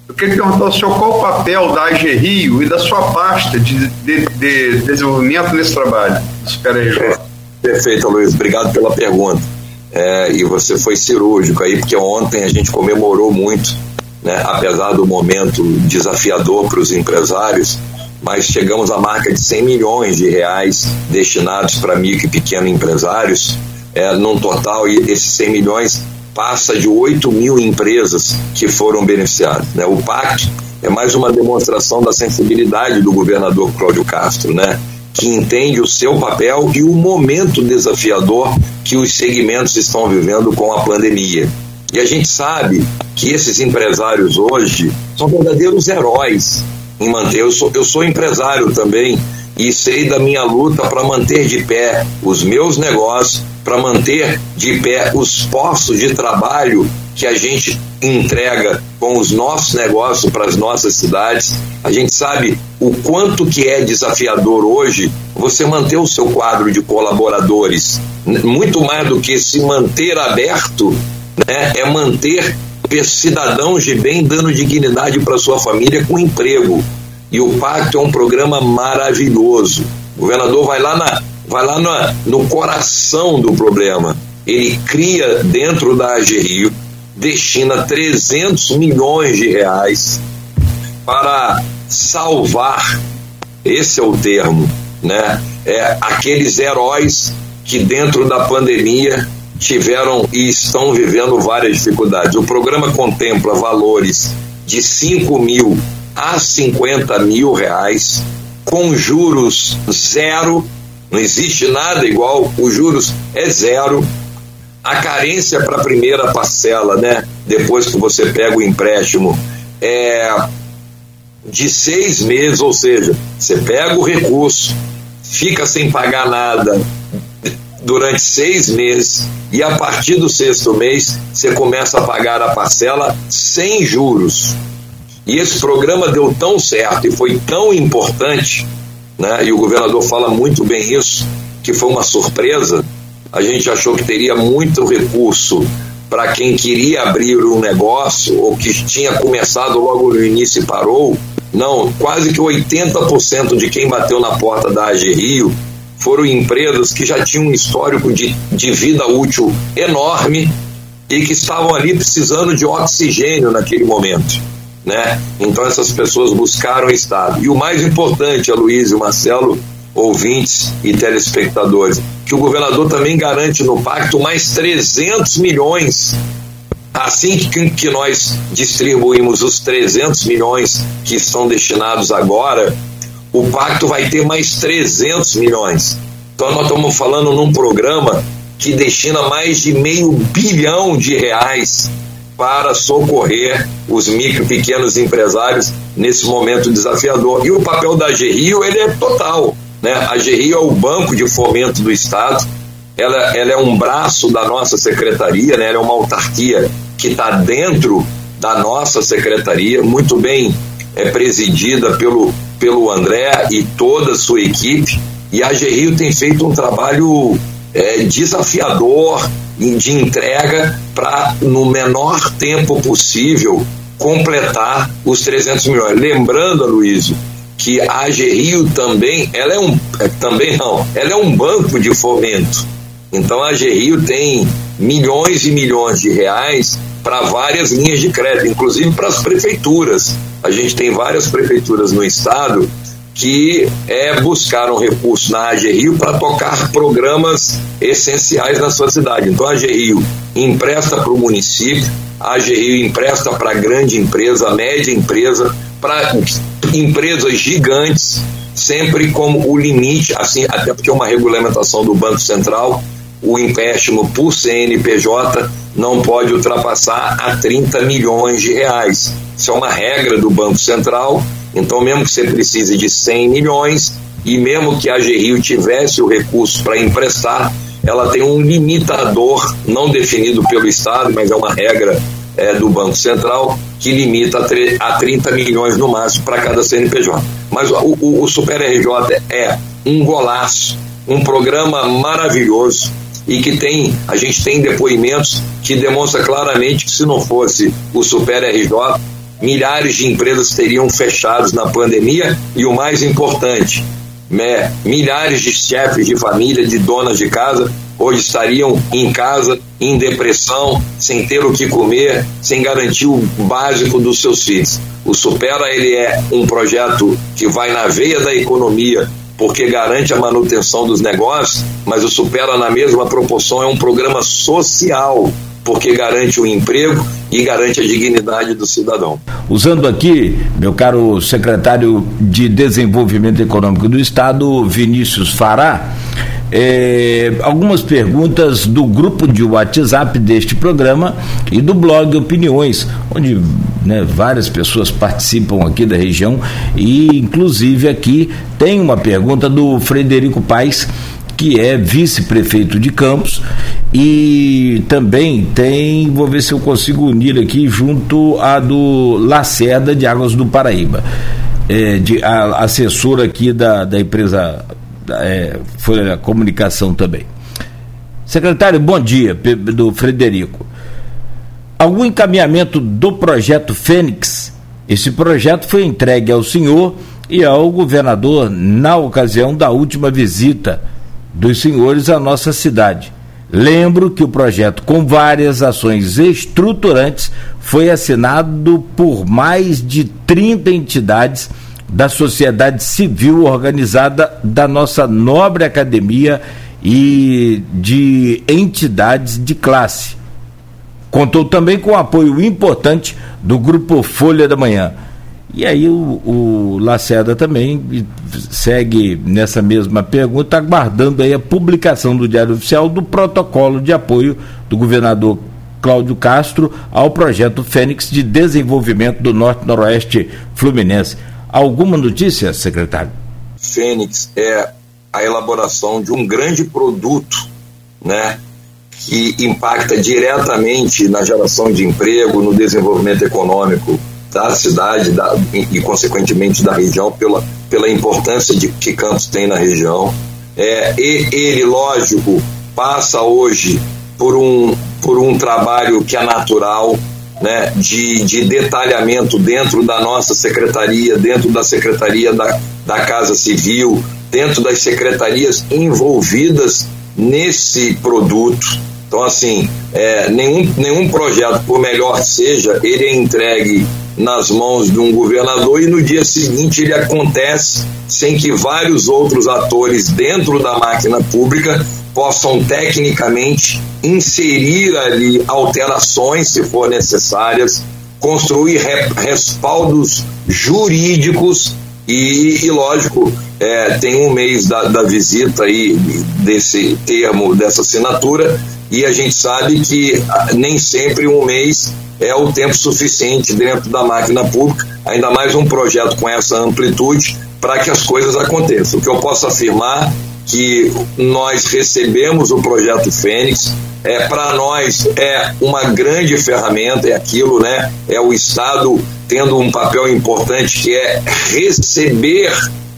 Eu queria perguntar ao senhor qual o papel da AG Rio e da sua pasta de, de, de desenvolvimento nesse trabalho do Super RJ. Perfeito, Luiz. Obrigado pela pergunta. É, e você foi cirúrgico aí, porque ontem a gente comemorou muito, né, apesar do momento desafiador para os empresários, mas chegamos à marca de 100 milhões de reais destinados para micro e pequeno empresários, é, num total, e esses 100 milhões passa de 8 mil empresas que foram beneficiadas. Né? O pacto é mais uma demonstração da sensibilidade do governador Cláudio Castro, né? Que entende o seu papel e o momento desafiador que os segmentos estão vivendo com a pandemia. E a gente sabe que esses empresários hoje são verdadeiros heróis em manter. Eu sou, eu sou empresário também e sei da minha luta para manter de pé os meus negócios para manter de pé os postos de trabalho que a gente entrega com os nossos negócios para as nossas cidades. A gente sabe o quanto que é desafiador hoje você manter o seu quadro de colaboradores. Muito mais do que se manter aberto, né, é manter cidadãos de bem dando dignidade para sua família com emprego. E o Pacto é um programa maravilhoso. O governador vai lá na vai lá no, no coração do problema. ele cria dentro da AG Rio, destina 300 milhões de reais para salvar, esse é o termo, né? É, aqueles heróis que dentro da pandemia tiveram e estão vivendo várias dificuldades. O programa contempla valores de 5 mil a 50 mil reais, com juros zero, não existe nada igual, os juros é zero. A carência para a primeira parcela, né? Depois que você pega o empréstimo, é de seis meses, ou seja, você pega o recurso, fica sem pagar nada durante seis meses e a partir do sexto mês você começa a pagar a parcela sem juros. E esse programa deu tão certo e foi tão importante, né? E o governador fala muito bem isso, que foi uma surpresa. A gente achou que teria muito recurso para quem queria abrir um negócio ou que tinha começado logo no início e parou. Não, quase que 80% de quem bateu na porta da AG Rio foram empresas que já tinham um histórico de, de vida útil enorme e que estavam ali precisando de oxigênio naquele momento. Né? Então essas pessoas buscaram o Estado. E o mais importante, Aloysio, Marcelo, ouvintes e telespectadores, que o governador também garante no pacto mais 300 milhões Assim que, que nós distribuímos os 300 milhões que estão destinados agora, o pacto vai ter mais 300 milhões. Então nós estamos falando num programa que destina mais de meio bilhão de reais para socorrer os micro e pequenos empresários nesse momento desafiador. E o papel da GRIO ele é total. Né? A GRIO é o banco de fomento do Estado, ela, ela é um braço da nossa secretaria, né? ela é uma autarquia que está dentro da nossa secretaria, muito bem é, presidida pelo, pelo André e toda a sua equipe. E a GRIO tem feito um trabalho é, desafiador de entrega para, no menor tempo possível, completar os 300 milhões. Lembrando, Luísio, que a AGRIO também, ela é um, é, também não, ela é um banco de fomento. Então a AGRIO tem milhões e milhões de reais para várias linhas de crédito, inclusive para as prefeituras. A gente tem várias prefeituras no estado que é, buscaram recursos na AG Rio para tocar programas essenciais na sua cidade. Então a AG Rio empresta para o município, a AG Rio empresta para grande empresa, média empresa, para empresas gigantes, sempre como o limite, assim, até porque é uma regulamentação do Banco Central, o empréstimo por CNPJ não pode ultrapassar a 30 milhões de reais. Isso é uma regra do Banco Central. Então, mesmo que você precise de 100 milhões e mesmo que a Rio tivesse o recurso para emprestar, ela tem um limitador não definido pelo Estado, mas é uma regra é, do Banco Central que limita a, 30 milhões no máximo para cada CNPJ. Mas o, o, o Super RJ é um golaço, um programa maravilhoso e que tem, a gente tem depoimentos que demonstra claramente que se não fosse o Super RJ, milhares de empresas teriam fechados na pandemia e o mais importante, né, milhares de chefes de família, de donas de casa, hoje estariam em casa, em depressão, sem ter o que comer, sem garantir o básico dos seus filhos. O Supera ele é um projeto que vai na veia da economia, porque garante a manutenção dos negócios, mas o Supera na mesma proporção é um programa social, porque garante o emprego e garante a dignidade do cidadão. Usando aqui, meu caro secretário de Desenvolvimento Econômico do Estado, Vinícius Fará, é, algumas perguntas do grupo de WhatsApp deste programa e do blog Opiniões, onde né, várias pessoas participam aqui da região e inclusive aqui tem uma pergunta do Frederico Paes, que é vice-prefeito de Campos e também tem, vou ver se eu consigo unir aqui junto a do Lacerda de Águas do Paraíba. É, de, a, assessor aqui da, da empresa é, foi a comunicação também. Secretário, bom dia, do Frederico. Algum encaminhamento do projeto Fênix? Esse projeto foi entregue ao senhor e ao governador na ocasião da última visita dos senhores à nossa cidade. Lembro que o projeto, com várias ações estruturantes, foi assinado por mais de 30 entidades da sociedade civil organizada da nossa nobre academia e de entidades de classe. Contou também com o apoio importante do Grupo Folha da Manhã. E aí o, o Lacerda também segue nessa mesma pergunta, aguardando aí a publicação do Diário Oficial do protocolo de apoio do governador Cláudio Castro ao projeto Fênix de desenvolvimento do Norte-Noroeste Fluminense. Alguma notícia, secretário? Fênix é a elaboração de um grande produto, né, que impacta diretamente na geração de emprego, no desenvolvimento econômico da cidade da, e, consequentemente, da região, pela, pela importância de que Campos tem na região. É, ele, lógico, passa hoje por um, por um trabalho que é natural, né, de, de detalhamento dentro da nossa secretaria, dentro da secretaria da, da Casa Civil, dentro das secretarias envolvidas nesse produto. Então, assim, é, nenhum, nenhum projeto, por melhor que seja, ele é entregue nas mãos de um governador e no dia seguinte ele acontece sem que vários outros atores dentro da máquina pública possam tecnicamente inserir ali alterações, se for necessárias, construir respaldos jurídicos e, e lógico, é, tem um mês da, da visita aí desse termo, dessa assinatura, e a gente sabe que ah, nem sempre um mês é o tempo suficiente dentro da máquina pública, ainda mais um projeto com essa amplitude, para que as coisas aconteçam. O que eu posso afirmar que nós recebemos o projeto Fênix, é para nós é uma grande ferramenta, é aquilo, né? É o Estado tendo um papel importante que é receber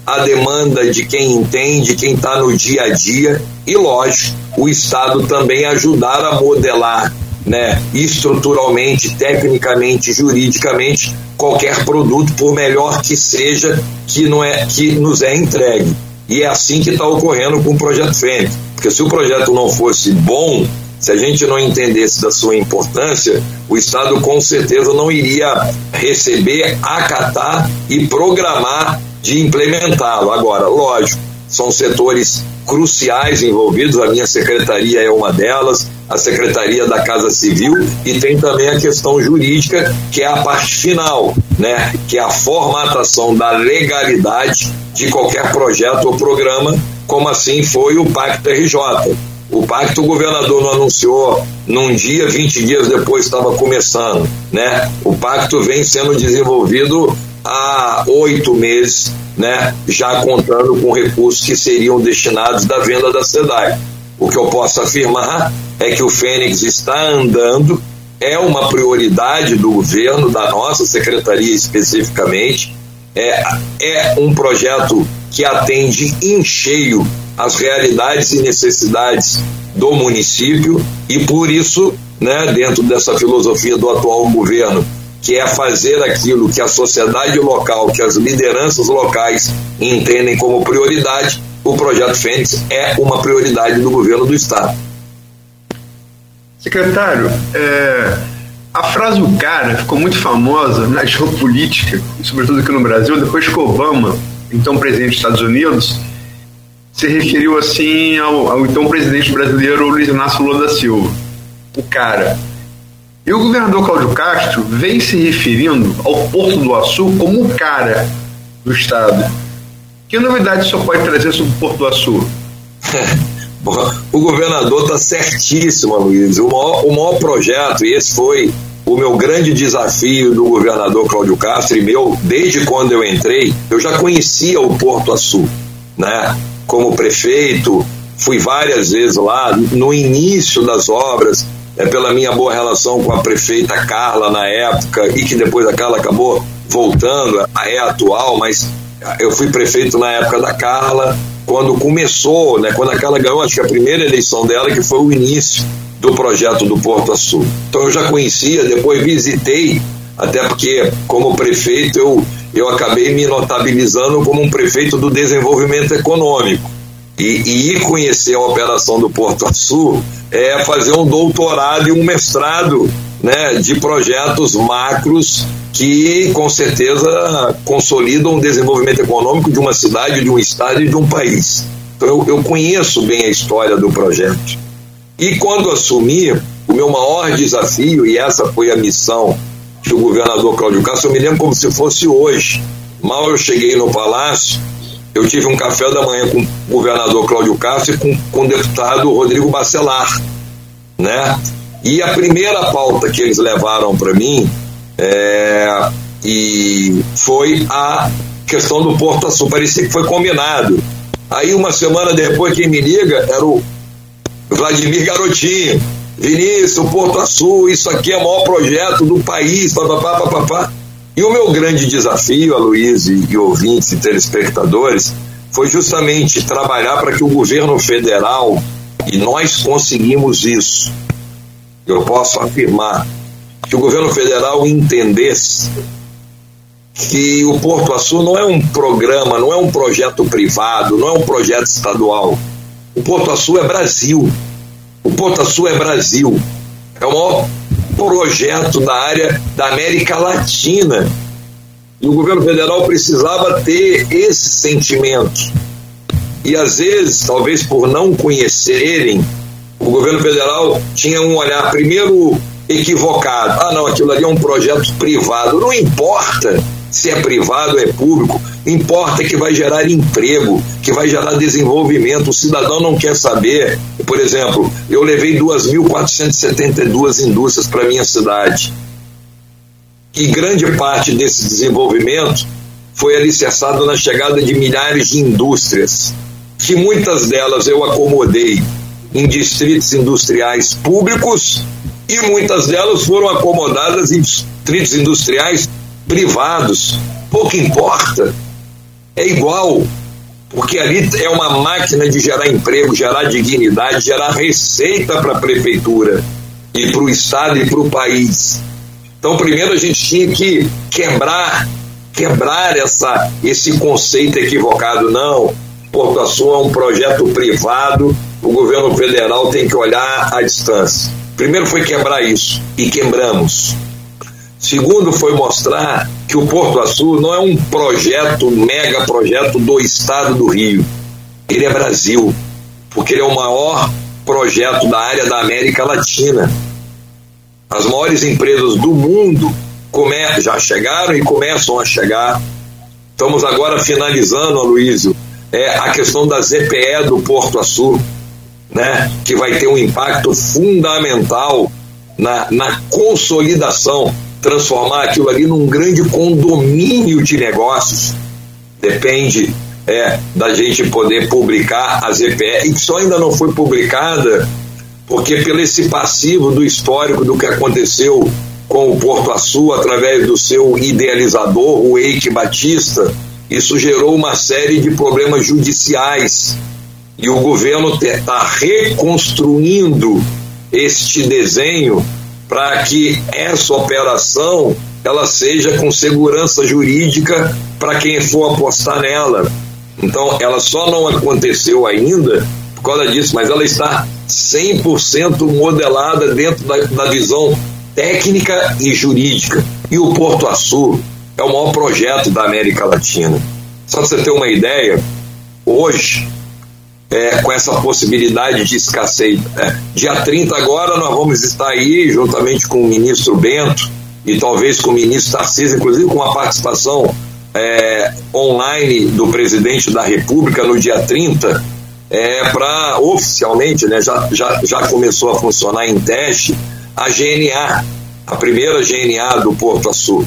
a demanda de quem entende, quem está no dia a dia e, lógico, o Estado também ajudar a modelar né, estruturalmente, tecnicamente, juridicamente, qualquer produto, por melhor que seja, que, não é, que nos é entregue. E é assim que está ocorrendo com o projeto Fênix. Porque se o projeto não fosse bom, se a gente não entendesse da sua importância, o Estado com certeza não iria receber, acatar e programar de implementá-lo. Agora, lógico, são setores cruciais envolvidos, a minha secretaria é uma delas, a Secretaria da Casa Civil e tem também a questão jurídica, que é a parte final, né? que é a formatação da legalidade de qualquer projeto ou programa, como assim foi o Pacto RJ. O pacto o governador não anunciou num dia, 20 dias depois estava começando, né? O pacto vem sendo desenvolvido há oito meses, né? Já contando com recursos que seriam destinados da venda da SEDAI. O que eu posso afirmar é que o Fênix está andando, é uma prioridade do governo, da nossa secretaria especificamente, é, é um projeto que atende em cheio as realidades e necessidades do município e por isso, né, dentro dessa filosofia do atual governo, que é fazer aquilo que a sociedade local, que as lideranças locais entendem como prioridade, o projeto Fênix é uma prioridade do governo do Estado. Secretário, é, a frase o cara ficou muito famosa na geopolítica, sobretudo aqui no Brasil, depois que Obama, então presidente dos Estados Unidos, se referiu assim ao, ao então presidente brasileiro Luiz Inácio Lula da Silva, o cara. E o governador Cláudio Castro vem se referindo ao Porto do Açu como o cara do Estado. Que novidade senhor pode trazer sobre Porto do Açu? [laughs] o governador está certíssimo, Luiz. O maior, o maior projeto, e esse foi o meu grande desafio do governador Cláudio Castro e meu, desde quando eu entrei, eu já conhecia o Porto Açu, né? Como prefeito, fui várias vezes lá, no início das obras, é pela minha boa relação com a prefeita Carla na época, e que depois a Carla acabou voltando, é atual, mas eu fui prefeito na época da Carla, quando começou, né, quando a Carla ganhou, acho que a primeira eleição dela, que foi o início do projeto do Porto Açul. Então eu já conhecia, depois visitei, até porque como prefeito eu, eu acabei me notabilizando como um prefeito do desenvolvimento econômico. e, e ir conhecer a operação do Porto Açul é fazer um doutorado e um mestrado né, de projetos macros que com certeza consolidam o desenvolvimento econômico de uma cidade, de um estado e de um país. Então eu, eu conheço bem a história do projeto. E quando assumi, o meu maior desafio, e essa foi a missão que o governador Cláudio Castro, eu me lembro como se fosse hoje. Mal eu cheguei no palácio, eu tive um café da manhã com o governador Cláudio Castro e com, com o deputado Rodrigo Bacelar, né? E a primeira pauta que eles levaram para mim é, e foi a questão do Porto Açul. Parecia que foi combinado. Aí uma semana depois quem me liga era o Vladimir Garotinho. Vinícius, o Porto Açul, isso aqui é o maior projeto do país, papapá, papapá. E o meu grande desafio, Aloysio e ouvintes e telespectadores, foi justamente trabalhar para que o governo federal, e nós conseguimos isso, eu posso afirmar, que o governo federal entendesse que o Porto Açul não é um programa, não é um projeto privado, não é um projeto estadual. O Porto Açul é Brasil. O Porto Açul é Brasil. É o maior projeto da área da América Latina. E o governo federal precisava ter esse sentimento. E às vezes, talvez por não conhecerem, o governo federal tinha um olhar primeiro equivocado. Ah, não, aquilo ali é um projeto privado. Não importa se é privado ou é público, importa que vai gerar emprego, que vai gerar desenvolvimento. O cidadão não quer saber. Por exemplo, eu levei 2.472 indústrias para minha cidade. E grande parte desse desenvolvimento foi alicerçado na chegada de milhares de indústrias, que muitas delas eu acomodei em distritos industriais públicos e muitas delas foram acomodadas em distritos industriais privados. Pouco importa, é igual, porque ali é uma máquina de gerar emprego, gerar dignidade, gerar receita para a prefeitura e para o estado e para o país. Então, primeiro a gente tinha que quebrar, quebrar essa, esse conceito equivocado. Não, Porto Açul é um projeto privado, o governo federal tem que olhar à distância. Primeiro foi quebrar isso, e quebramos. Segundo, foi mostrar que o Porto Açul não é um projeto, mega projeto do estado do Rio. Ele é Brasil, porque ele é o maior projeto da área da América Latina. As maiores empresas do mundo já chegaram e começam a chegar. Estamos agora finalizando, Aloysio, é a questão da ZPE do Porto Açul, né, que vai ter um impacto fundamental na, na consolidação transformar aquilo ali num grande condomínio de negócios. Depende é, da gente poder publicar a ZPE, e que só ainda não foi publicada, porque pelo esse passivo do histórico do que aconteceu com o Porto Açul, através do seu idealizador, o Eike Batista, isso gerou uma série de problemas judiciais. E o governo está reconstruindo este desenho para que essa operação ela seja com segurança jurídica para quem for apostar nela. Então, ela só não aconteceu ainda por causa disso, mas ela está 100% modelada dentro da, da visão técnica e jurídica. E o Porto Açul é o maior projeto da América Latina. Só para você ter uma ideia, hoje é, com essa possibilidade de escassez. É, dia 30 agora nós vamos estar aí, juntamente com o ministro Bento e talvez com o ministro Tarcísio, inclusive com a participação é, online do presidente da República no dia 30, é, para oficialmente, né, já, já, já começou a funcionar em teste, a GNA, a primeira GNA do Porto Açul.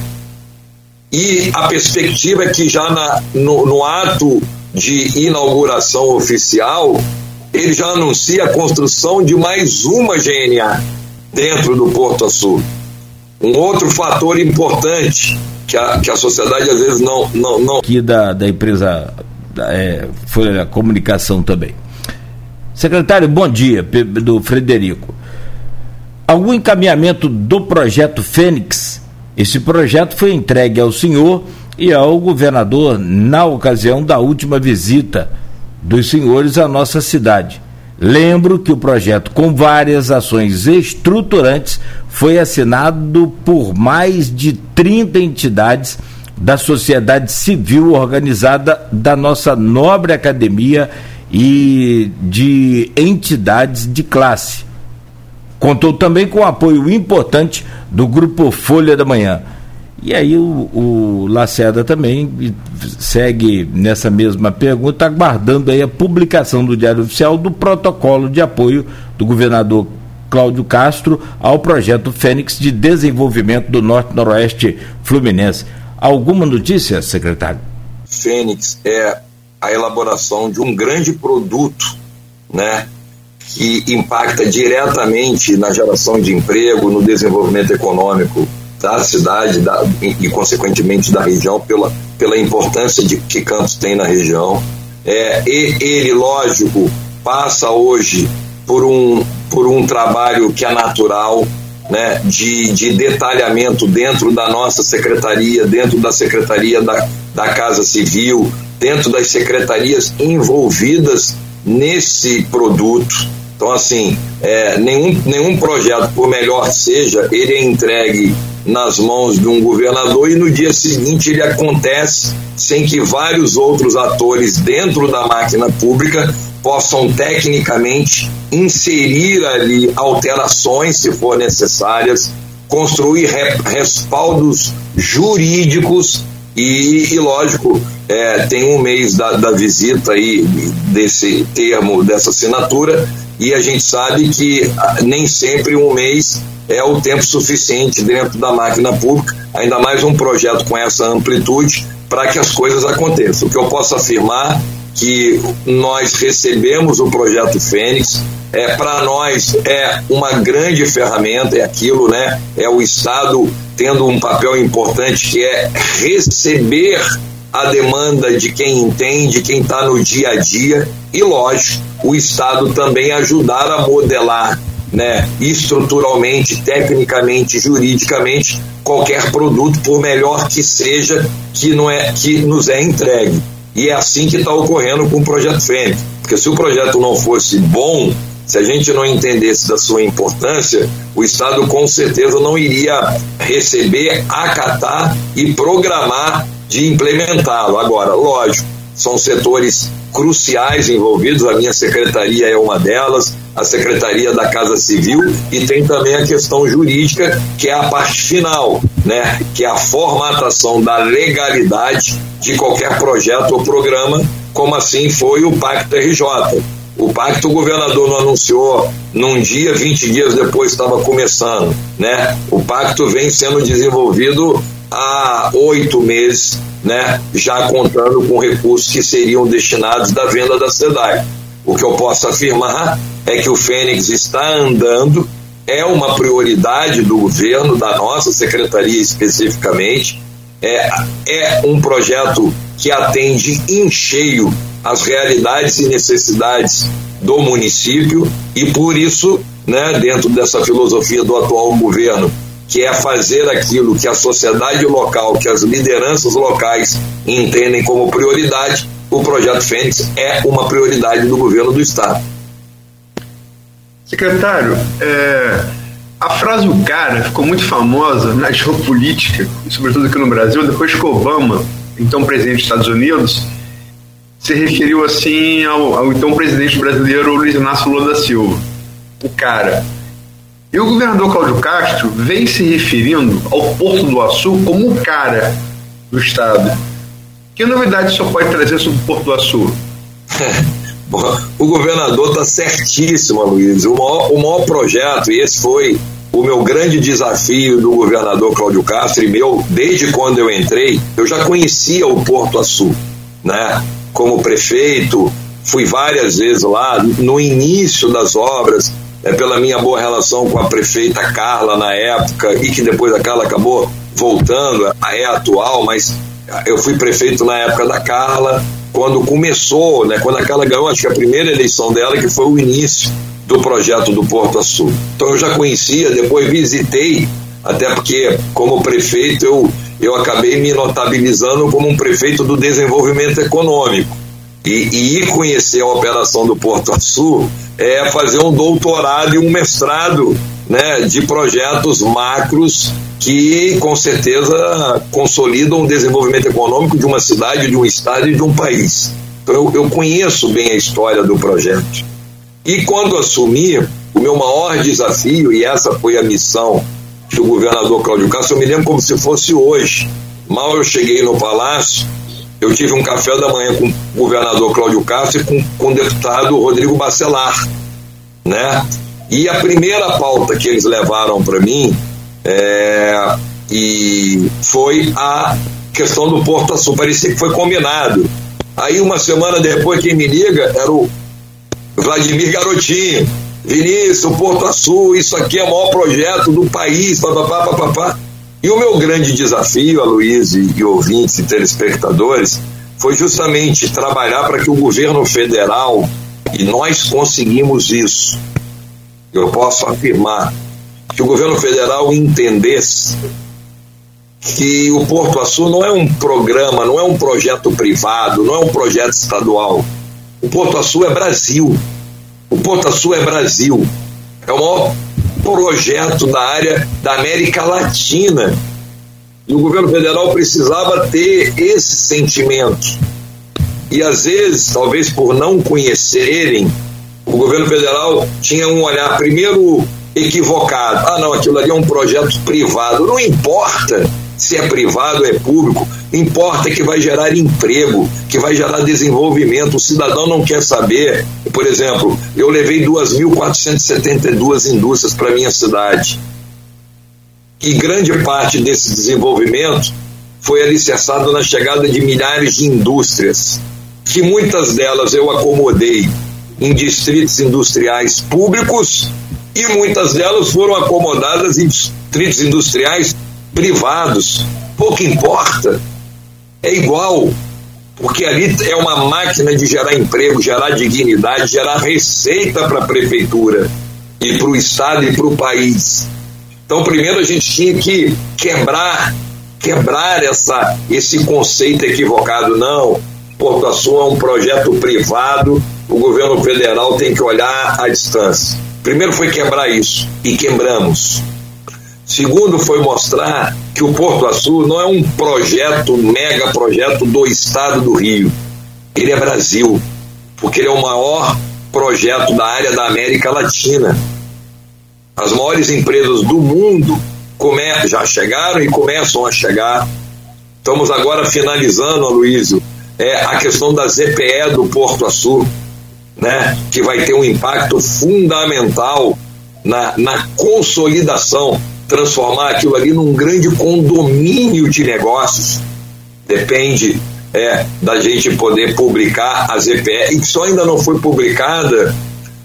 E a perspectiva é que já na, no, no ato de inauguração oficial, ele já anuncia a construção de mais uma GNA dentro do Porto Açul. Um outro fator importante que a, que a sociedade às vezes não. não, não... Aqui da, da empresa é, foi a comunicação também. Secretário, bom dia, do Frederico. Algum encaminhamento do projeto Fênix? Esse projeto foi entregue ao senhor e ao governador na ocasião da última visita dos senhores à nossa cidade. Lembro que o projeto, com várias ações estruturantes, foi assinado por mais de 30 entidades da sociedade civil organizada da nossa nobre academia e de entidades de classe. Contou também com o apoio importante do Grupo Folha da Manhã. E aí o, o Lacerda também segue nessa mesma pergunta, aguardando aí a publicação do Diário Oficial do protocolo de apoio do governador Cláudio Castro ao projeto Fênix de desenvolvimento do Norte-Noroeste Fluminense. Alguma notícia, secretário? Fênix é a elaboração de um grande produto, né, que impacta diretamente na geração de emprego, no desenvolvimento econômico da cidade da, e, e, consequentemente, da região, pela, pela importância de que Campos tem na região. É, e, ele, lógico, passa hoje por um, por um trabalho que é natural, né, de, de detalhamento dentro da nossa secretaria, dentro da secretaria da, da Casa Civil, dentro das secretarias envolvidas nesse produto. Então, assim, é, nenhum, nenhum projeto, por melhor seja, ele é entregue nas mãos de um governador e no dia seguinte ele acontece sem que vários outros atores dentro da máquina pública possam tecnicamente inserir ali alterações, se for necessárias, construir respaldos jurídicos e, e lógico, é, tem um mês da, da visita aí desse termo, dessa assinatura, e a gente sabe que ah, nem sempre um mês é o tempo suficiente dentro da máquina pública, ainda mais um projeto com essa amplitude, para que as coisas aconteçam. O que eu posso afirmar que nós recebemos o projeto Fênix, é para nós é uma grande ferramenta, é aquilo, né? É o Estado tendo um papel importante que é receber a demanda de quem entende, quem está no dia a dia e, lógico, o Estado também ajudar a modelar né, estruturalmente, tecnicamente, juridicamente, qualquer produto, por melhor que seja, que, não é, que nos é entregue. E é assim que está ocorrendo com o projeto Fênix. Porque se o projeto não fosse bom, se a gente não entendesse da sua importância, o Estado com certeza não iria receber, acatar e programar de implementá-lo. Agora, lógico, são setores cruciais envolvidos, a minha secretaria é uma delas, a Secretaria da Casa Civil e tem também a questão jurídica, que é a parte final, né? que é a formatação da legalidade de qualquer projeto ou programa, como assim foi o Pacto RJ. O pacto o governador não anunciou num dia, 20 dias depois estava começando, né? O pacto vem sendo desenvolvido há oito meses, né? Já contando com recursos que seriam destinados da venda da SEDAI. O que eu posso afirmar é que o Fênix está andando, é uma prioridade do governo, da nossa secretaria especificamente, é, é um projeto que atende em cheio as realidades e necessidades do município e por isso, né, dentro dessa filosofia do atual governo, que é fazer aquilo que a sociedade local, que as lideranças locais entendem como prioridade, o projeto Fênix é uma prioridade do governo do estado. Secretário, é, a frase o cara ficou muito famosa na geopolítica, sobretudo aqui no Brasil, depois que Obama, então presidente dos Estados Unidos, se referiu assim ao, ao então presidente brasileiro Luiz Inácio Lula da Silva, o cara. E o governador Cláudio Castro vem se referindo ao Porto do Açu como o cara do Estado. Que novidade o senhor pode trazer sobre o Porto do Açu? [laughs] o governador está certíssimo, Luiz. O maior, o maior projeto, e esse foi o meu grande desafio do governador Cláudio Castro e meu, desde quando eu entrei, eu já conhecia o Porto Açu, né? Como prefeito, fui várias vezes lá, no início das obras, é, pela minha boa relação com a prefeita Carla na época, e que depois a Carla acabou voltando, é atual, mas eu fui prefeito na época da Carla, quando começou, né, quando a Carla ganhou, acho que a primeira eleição dela, que foi o início do projeto do Porto Açul. Então eu já conhecia, depois visitei, até porque como prefeito eu, eu acabei me notabilizando como um prefeito do desenvolvimento econômico. E, e ir conhecer a operação do Porto Açul é fazer um doutorado e um mestrado né, de projetos macros que com certeza consolidam o desenvolvimento econômico de uma cidade, de um estado e de um país. Então eu, eu conheço bem a história do projeto. E quando assumi, o meu maior desafio, e essa foi a missão que o governador Cláudio Castro, eu me lembro como se fosse hoje. Mal eu cheguei no palácio, eu tive um café da manhã com o governador Cláudio Castro e com, com o deputado Rodrigo Bacelar, né? E a primeira pauta que eles levaram para mim é, e foi a questão do Porto Açul. Parecia que foi combinado. Aí uma semana depois quem me liga era o Vladimir Garotinho. Vinícius, Porto Açul, isso aqui é o maior projeto do país, papapá, papapá. E o meu grande desafio, a Luiz e, e ouvintes e telespectadores, foi justamente trabalhar para que o governo federal, e nós conseguimos isso, eu posso afirmar, que o governo federal entendesse que o Porto Açul não é um programa, não é um projeto privado, não é um projeto estadual. O Porto Açul é Brasil. O Porto Açul é Brasil. É o maior projeto da área da América Latina. E o governo federal precisava ter esse sentimento. E às vezes, talvez por não conhecerem, o governo federal tinha um olhar primeiro equivocado. Ah, não, aquilo ali é um projeto privado. Não importa se é privado é público, importa que vai gerar emprego, que vai gerar desenvolvimento. O cidadão não quer saber. Por exemplo, eu levei 2.472 indústrias para minha cidade. E grande parte desse desenvolvimento foi alicerçado na chegada de milhares de indústrias, que muitas delas eu acomodei em distritos industriais públicos e muitas delas foram acomodadas em distritos industriais privados. Pouco importa, é igual, porque ali é uma máquina de gerar emprego, gerar dignidade, gerar receita para a prefeitura e para o estado e para o país. Então, primeiro a gente tinha que quebrar, quebrar essa, esse conceito equivocado. Não, Porto Açul é um projeto privado, o governo federal tem que olhar à distância. Primeiro foi quebrar isso, e quebramos. Segundo, foi mostrar que o Porto Açul não é um projeto, mega projeto do estado do Rio. Ele é Brasil, porque ele é o maior projeto da área da América Latina. As maiores empresas do mundo já chegaram e começam a chegar. Estamos agora finalizando, Aloysio, é a questão da ZPE do Porto Açul, né, que vai ter um impacto fundamental na, na consolidação transformar aquilo ali num grande condomínio de negócios. Depende é, da gente poder publicar a ZPE, e que só ainda não foi publicada,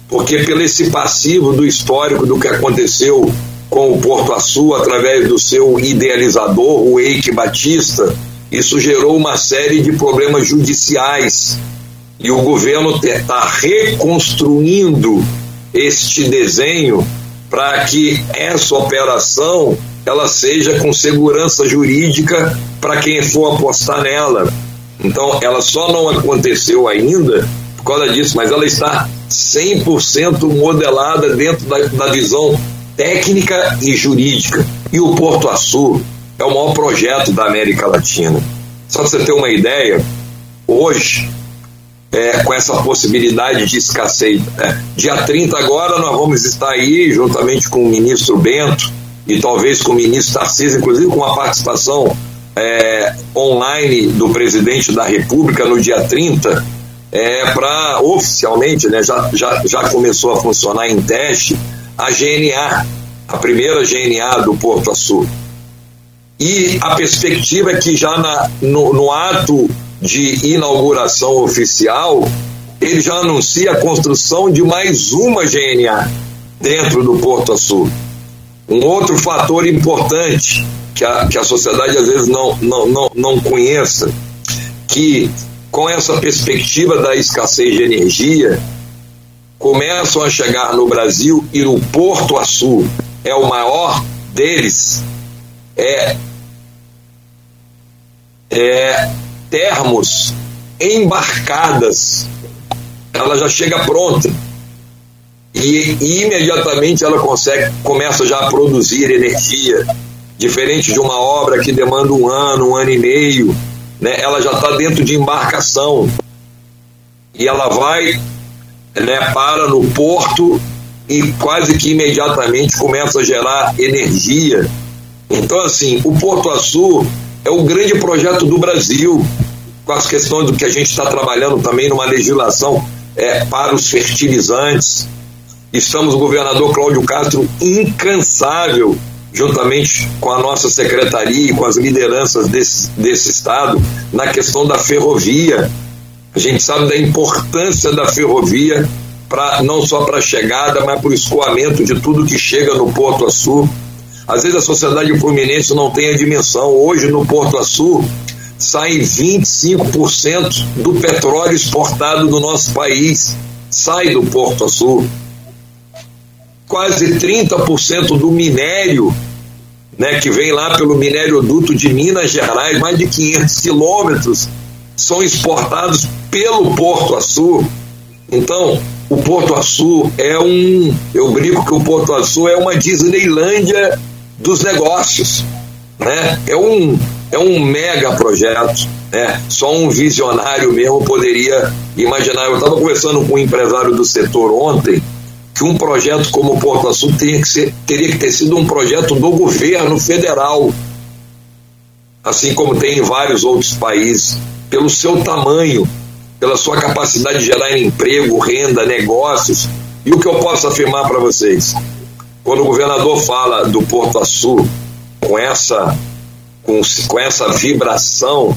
porque pelo esse passivo do histórico do que aconteceu com o Porto Açul, através do seu idealizador, o Eike Batista, isso gerou uma série de problemas judiciais. E o governo está reconstruindo este desenho para que essa operação ela seja com segurança jurídica para quem for apostar nela. Então, ela só não aconteceu ainda por causa disso, mas ela está 100% modelada dentro da, da visão técnica e jurídica. E o Porto Açul é o maior projeto da América Latina. Só para você ter uma ideia, hoje é, com essa possibilidade de escassez. É, dia 30 agora nós vamos estar aí, juntamente com o ministro Bento e talvez com o ministro Tarcísio, inclusive com a participação é, online do presidente da República no dia 30, é, para oficialmente, né, já, já, já começou a funcionar em teste, a GNA, a primeira GNA do Porto Açul. E a perspectiva é que já na, no, no ato de inauguração oficial, ele já anuncia a construção de mais uma GNA dentro do Porto Açul. Um outro fator importante que a, que a sociedade às vezes não, não, não, não conheça, que com essa perspectiva da escassez de energia, começam a chegar no Brasil e no Porto Açul é o maior deles, é, é termos embarcadas. Ela já chega pronta. E, e imediatamente ela consegue, começa já a produzir energia, diferente de uma obra que demanda um ano, um ano e meio, né? ela já está dentro de embarcação e ela vai né, para no porto e quase que imediatamente começa a gerar energia. Então, assim, o Porto Açu é o grande projeto do Brasil, com as questões do que a gente está trabalhando também numa legislação é, para os fertilizantes. Estamos, o governador Cláudio Castro, incansável, juntamente com a nossa secretaria e com as lideranças desse, desse estado, na questão da ferrovia. A gente sabe da importância da ferrovia para não só para a chegada, mas para o escoamento de tudo que chega no Porto Açu. Às vezes a sociedade fluminense não tem a dimensão. Hoje no Porto Açu sai 25% do petróleo exportado do nosso país sai do Porto Açu. Quase 30% do minério né, que vem lá pelo minérioduto de Minas Gerais, mais de 500 quilômetros, são exportados pelo Porto Açu. Então, o Porto Açu é um. Eu brinco que o Porto Açu é uma Disneylândia dos negócios. Né? É, um, é um mega projeto. Né? Só um visionário mesmo poderia imaginar. Eu estava conversando com um empresário do setor ontem que um projeto como o Porto Açu teria que, ser, teria que ter sido um projeto do governo federal, assim como tem em vários outros países, pelo seu tamanho, pela sua capacidade de gerar emprego, renda, negócios. E o que eu posso afirmar para vocês? Quando o governador fala do Porto Açu com essa, com, com essa vibração,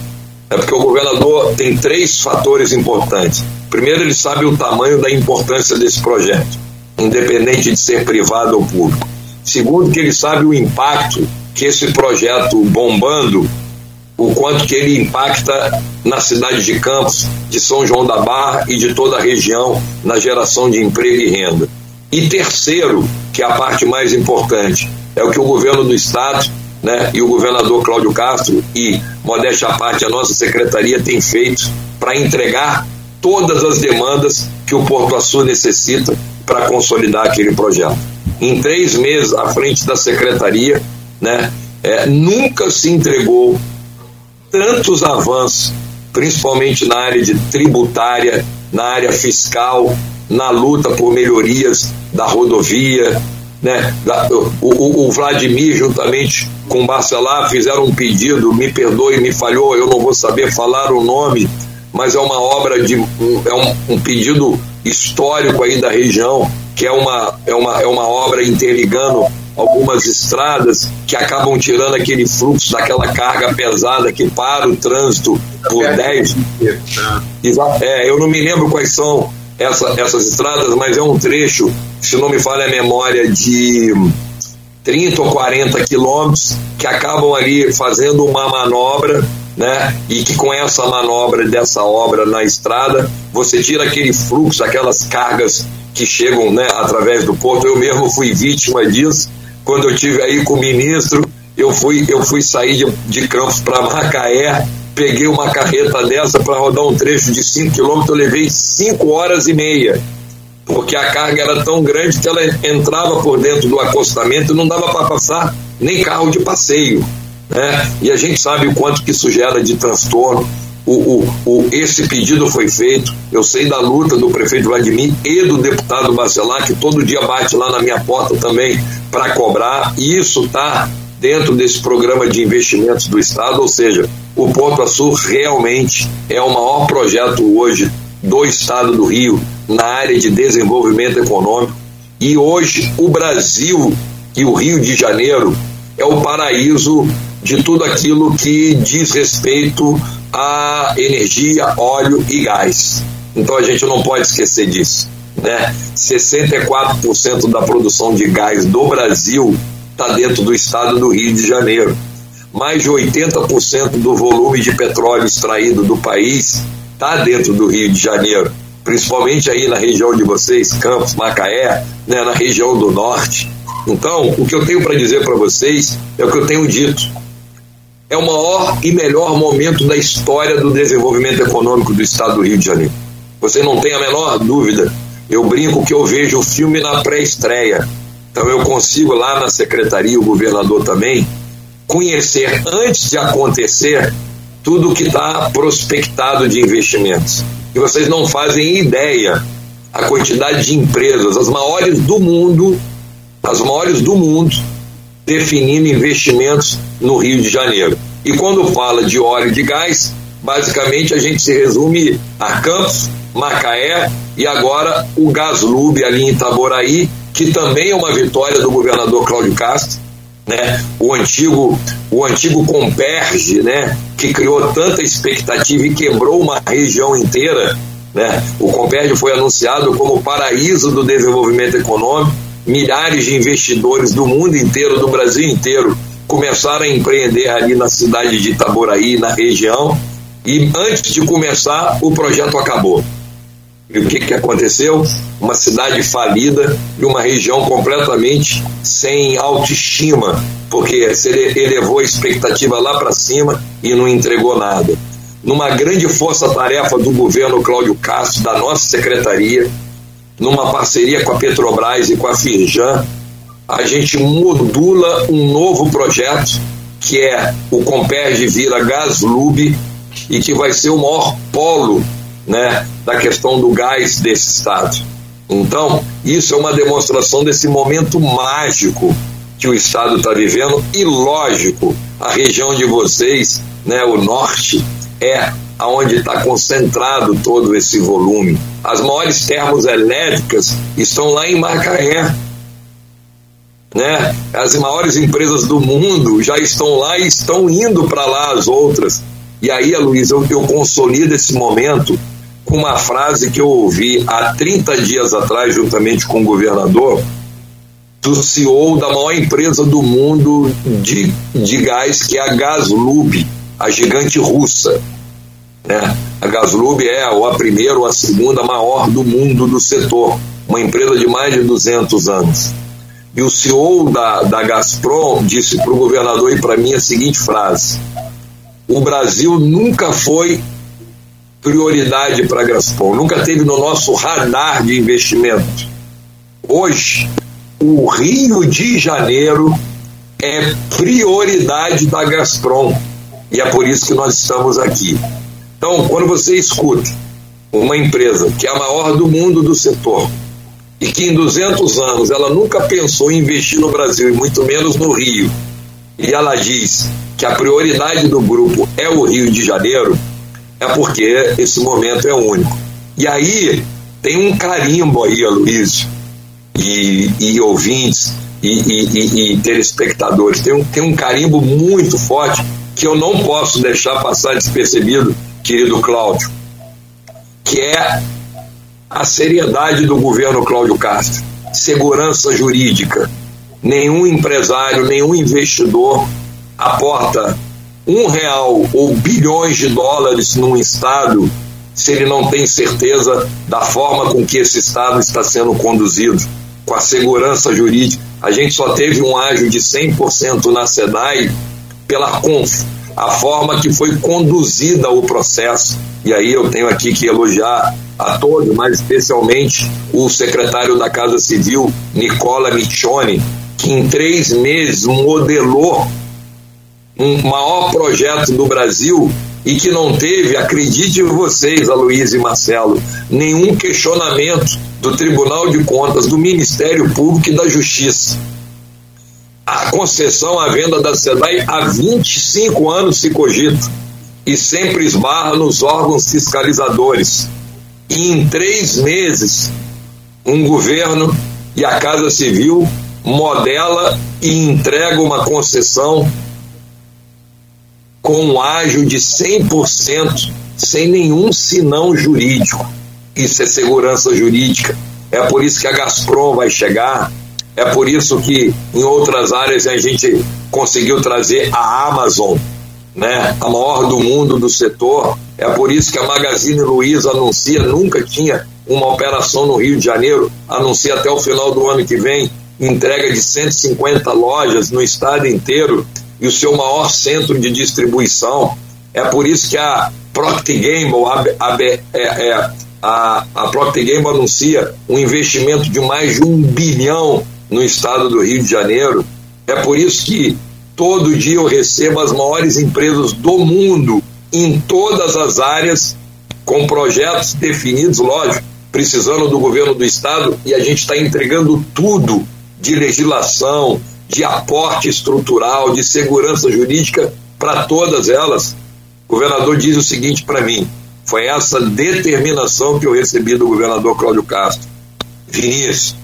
é porque o governador tem três fatores importantes. Primeiro, ele sabe o tamanho da importância desse projeto, independente de ser privado ou público. Segundo, que ele sabe o impacto que esse projeto bombando o quanto que ele impacta na cidade de Campos, de São João da Barra e de toda a região na geração de emprego e renda. E terceiro, que é a parte mais importante, é o que o governo do estado, né, e o governador Cláudio Castro e modéstia à parte a nossa secretaria tem feito para entregar todas as demandas que o Porto Açu necessita para consolidar aquele projeto. Em três meses à frente da secretaria, né, é, nunca se entregou tantos avanços, principalmente na área de tributária, na área fiscal, na luta por melhorias da rodovia, né? O, o, Vladimir, juntamente com o Barcelar, fizeram um pedido, me perdoe, me falhou, eu não vou saber falar o nome, mas é uma obra de. é um, um pedido histórico aí da região, que é uma, é uma, é uma obra interligando algumas estradas que acabam tirando aquele fluxo daquela carga pesada que para o trânsito por 10. É, eu não me lembro quais são essa, essas estradas, mas é um trecho, se não me falha a memória, de 30 ou 40 quilômetros que acabam ali fazendo uma manobra, né? E que com essa manobra dessa obra na estrada, você tira aquele fluxo, aquelas cargas que chegam, né, através do porto. Eu mesmo fui vítima disso quando eu tive aí com o ministro, eu fui, eu fui sair de, de Campos para Macaé, peguei uma carreta dessa para rodar um trecho de 5 quilômetros, eu levei 5 horas e meia, porque a carga era tão grande que ela entrava por dentro do acostamento e não dava para passar nem carro de passeio. Né? E a gente sabe o quanto que isso gera de transtorno. O, o, o, esse pedido foi feito. Eu sei da luta do prefeito Vladimir e do deputado Bacelar, que todo dia bate lá na minha porta também para cobrar. E isso está dentro desse programa de investimentos do Estado, ou seja, o Porto Açul realmente é o maior projeto hoje do Estado do Rio na área de desenvolvimento econômico. E hoje o Brasil e o Rio de Janeiro é o paraíso de tudo aquilo que diz respeito a energia, óleo e gás. Então a gente não pode esquecer disso. Né? 64% da produção de gás do Brasil está dentro do estado do Rio de Janeiro. Mais de 80% do volume de petróleo extraído do país está dentro do Rio de Janeiro, principalmente aí na região de vocês, Campos, Macaé, né, na região do norte. Então, o que eu tenho para dizer para vocês é o que eu tenho dito é o maior e melhor momento da história do desenvolvimento econômico do estado do Rio de Janeiro. Você não tem a menor dúvida. Eu brinco que eu vejo o filme na pré-estreia. Então eu consigo lá na secretaria, o governador também, conhecer antes de acontecer tudo que está prospectado de investimentos. E vocês não fazem ideia a quantidade de empresas, as maiores do mundo, as maiores do mundo, definindo investimentos no Rio de Janeiro. E quando fala de óleo e de gás, basicamente a gente se resume a Campos, Macaé e agora o Gaslub ali em Itaboraí, que também é uma vitória do governador Cláudio Castro, né? O antigo, o antigo Comperge, né? Que criou tanta expectativa e quebrou uma região inteira, né? O Comperge foi anunciado como paraíso do desenvolvimento econômico. Milhares de investidores do mundo inteiro, do Brasil inteiro, começaram a empreender ali na cidade de Itaboraí, na região. E antes de começar, o projeto acabou. E o que, que aconteceu? Uma cidade falida e uma região completamente sem autoestima, porque ele elevou a expectativa lá para cima e não entregou nada. Numa grande força-tarefa do governo Cláudio Castro, da nossa secretaria, numa parceria com a Petrobras e com a Firjan, a gente modula um novo projeto que é o Comperge Vira Gaslub e que vai ser o maior polo né, da questão do gás desse estado. Então, isso é uma demonstração desse momento mágico que o estado está vivendo e, lógico, a região de vocês, né, o norte, é aonde está concentrado todo esse volume. As maiores termoelétricas estão lá em Macaé. Né? As maiores empresas do mundo já estão lá e estão indo para lá as outras. E aí, Luísa, eu, eu consolido esse momento com uma frase que eu ouvi há 30 dias atrás, juntamente com o governador, do CEO da maior empresa do mundo de, de gás, que é a Gaslub, a gigante russa. Né? A Gaslub é ou a primeira ou a segunda maior do mundo do setor, uma empresa de mais de 200 anos. E o CEO da, da Gazprom disse para o governador e para mim a seguinte frase: O Brasil nunca foi prioridade para a Gazprom, nunca teve no nosso radar de investimento. Hoje, o Rio de Janeiro é prioridade da Gazprom e é por isso que nós estamos aqui. Então, quando você escuta uma empresa que é a maior do mundo do setor e que em 200 anos ela nunca pensou em investir no Brasil e muito menos no Rio, e ela diz que a prioridade do grupo é o Rio de Janeiro, é porque esse momento é único. E aí tem um carimbo aí, Aloysio, e, e ouvintes e, e, e, telespectadores, tem um, tem um carimbo muito forte que eu não posso deixar passar despercebido, querido Cláudio, que é a seriedade do governo Cláudio Castro, segurança jurídica. Nenhum empresário, nenhum investidor aporta um real ou bilhões de dólares num Estado se ele não tem certeza da forma com que esse Estado está sendo conduzido, com a segurança jurídica. A gente só teve um ágio de 100% na SEDAI pela CONF, a forma que foi conduzida o processo. E aí eu tenho aqui que elogiar a todos, mas especialmente o secretário da Casa Civil, Nicola Michoni, que em três meses modelou um maior projeto do Brasil e que não teve, acreditem vocês, Aloysio e Marcelo, nenhum questionamento do Tribunal de Contas, do Ministério Público e da Justiça. A concessão à venda da SEDAI há 25 anos se cogita e sempre esbarra nos órgãos fiscalizadores. E em três meses, um governo e a Casa Civil modela e entrega uma concessão com um ágio de 100%, sem nenhum sinão jurídico. Isso é segurança jurídica. É por isso que a Gazprom vai chegar, é por isso que em outras áreas a gente conseguiu trazer a Amazon, né, a maior do mundo do setor. É por isso que a Magazine Luiza anuncia, nunca tinha uma operação no Rio de Janeiro, anuncia até o final do ano que vem entrega de 150 lojas no estado inteiro e o seu maior centro de distribuição. É por isso que a Procter Gamble, a, a, é, é, a, a Procter Gamble anuncia um investimento de mais de um bilhão no estado do Rio de Janeiro. É por isso que todo dia eu recebo as maiores empresas do mundo em todas as áreas, com projetos definidos, lógico, precisando do governo do estado, e a gente está entregando tudo de legislação, de aporte estrutural, de segurança jurídica para todas elas. O governador diz o seguinte para mim: foi essa determinação que eu recebi do governador Cláudio Castro. Vinícius,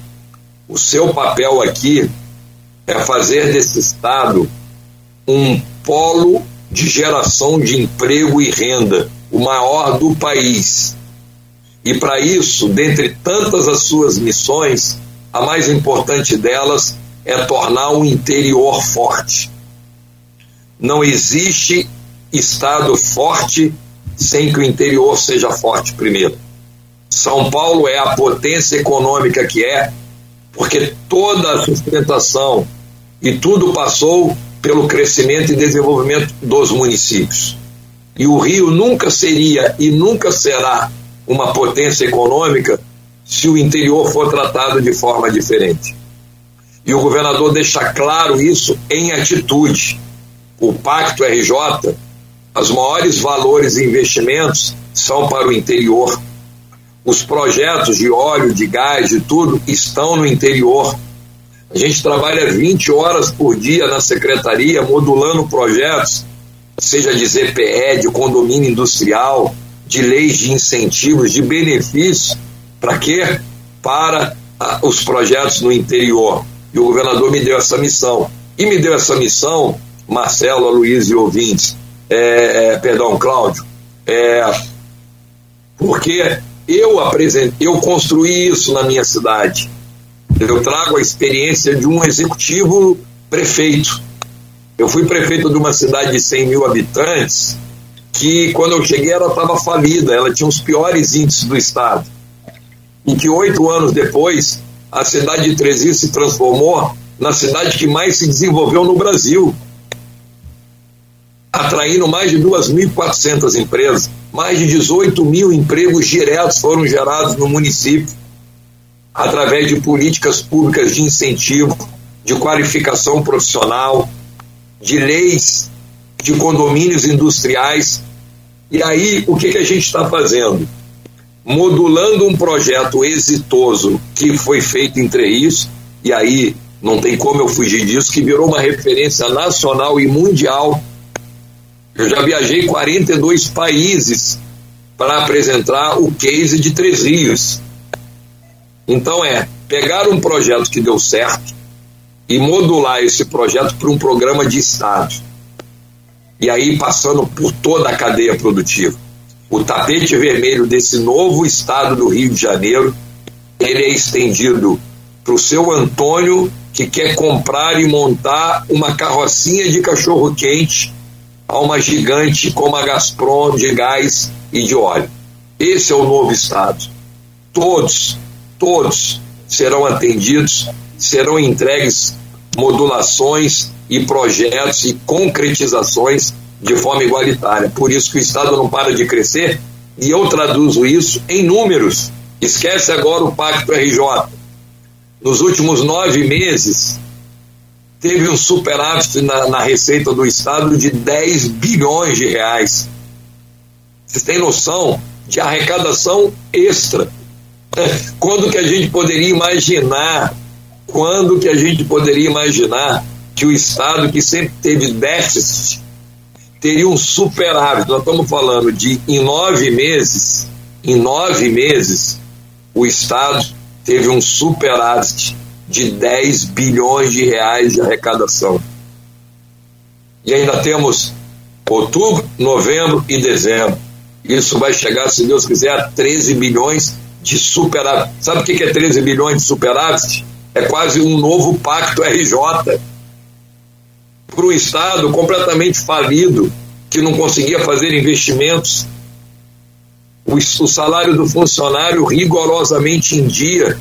o seu papel aqui é fazer desse Estado um polo de geração de emprego e renda, o maior do país. E para isso, dentre tantas as suas missões, a mais importante delas é tornar o interior forte. Não existe Estado forte sem que o interior seja forte primeiro. São Paulo é a potência econômica que é, porque toda a sustentação e tudo passou pelo crescimento e desenvolvimento dos municípios. E o Rio nunca seria e nunca será uma potência econômica se o interior for tratado de forma diferente. E o governador deixa claro isso em atitude. O Pacto RJ os maiores valores e investimentos são para o interior. Os projetos de óleo, de gás, de tudo estão no interior. A gente trabalha 20 horas por dia na secretaria modulando projetos, seja de ZPE, de condomínio industrial, de leis de incentivos, de benefícios. Para quê? Para ah, os projetos no interior. E o governador me deu essa missão. E me deu essa missão, Marcelo, Luiz e ouvintes, é, é, perdão, Cláudio, é, porque eu apresentei, eu construí isso na minha cidade. Eu trago a experiência de um executivo prefeito. Eu fui prefeito de uma cidade de 100 mil habitantes que, quando eu cheguei, ela estava falida, ela tinha os piores índices do estado. E que oito anos depois, a cidade de Trezir se transformou na cidade que mais se desenvolveu no Brasil atraindo mais de 2.400 empresas, mais de 18 mil empregos diretos foram gerados no município através de políticas públicas de incentivo, de qualificação profissional, de leis de condomínios industriais. E aí, o que, que a gente está fazendo? Modulando um projeto exitoso que foi feito entre isso, e aí não tem como eu fugir disso, que virou uma referência nacional e mundial eu já viajei 42 países para apresentar o case de Três Rios. Então é pegar um projeto que deu certo e modular esse projeto para um programa de Estado. E aí passando por toda a cadeia produtiva. O tapete vermelho desse novo Estado do Rio de Janeiro, ele é estendido para o seu Antônio, que quer comprar e montar uma carrocinha de cachorro quente a uma gigante como a Gazprom de gás e de óleo. Esse é o novo Estado. Todos, todos serão atendidos, serão entregues modulações e projetos e concretizações de forma igualitária. Por isso que o Estado não para de crescer e eu traduzo isso em números. Esquece agora o Pacto RJ. Nos últimos nove meses, teve um superávit na, na receita do Estado de 10 bilhões de reais. Vocês têm noção de arrecadação extra? [laughs] Quando que a gente poderia imaginar? Quando que a gente poderia imaginar que o Estado, que sempre teve déficit, teria um superávit? Nós estamos falando de em nove meses, em nove meses, o Estado teve um superávit de 10 bilhões de reais de arrecadação. E ainda temos outubro, novembro e dezembro. Isso vai chegar, se Deus quiser, a 13 bilhões de superávit. Sabe o que é 13 bilhões de superávit? É quase um novo pacto RJ. Para um Estado completamente falido, que não conseguia fazer investimentos, o, o salário do funcionário rigorosamente em dia,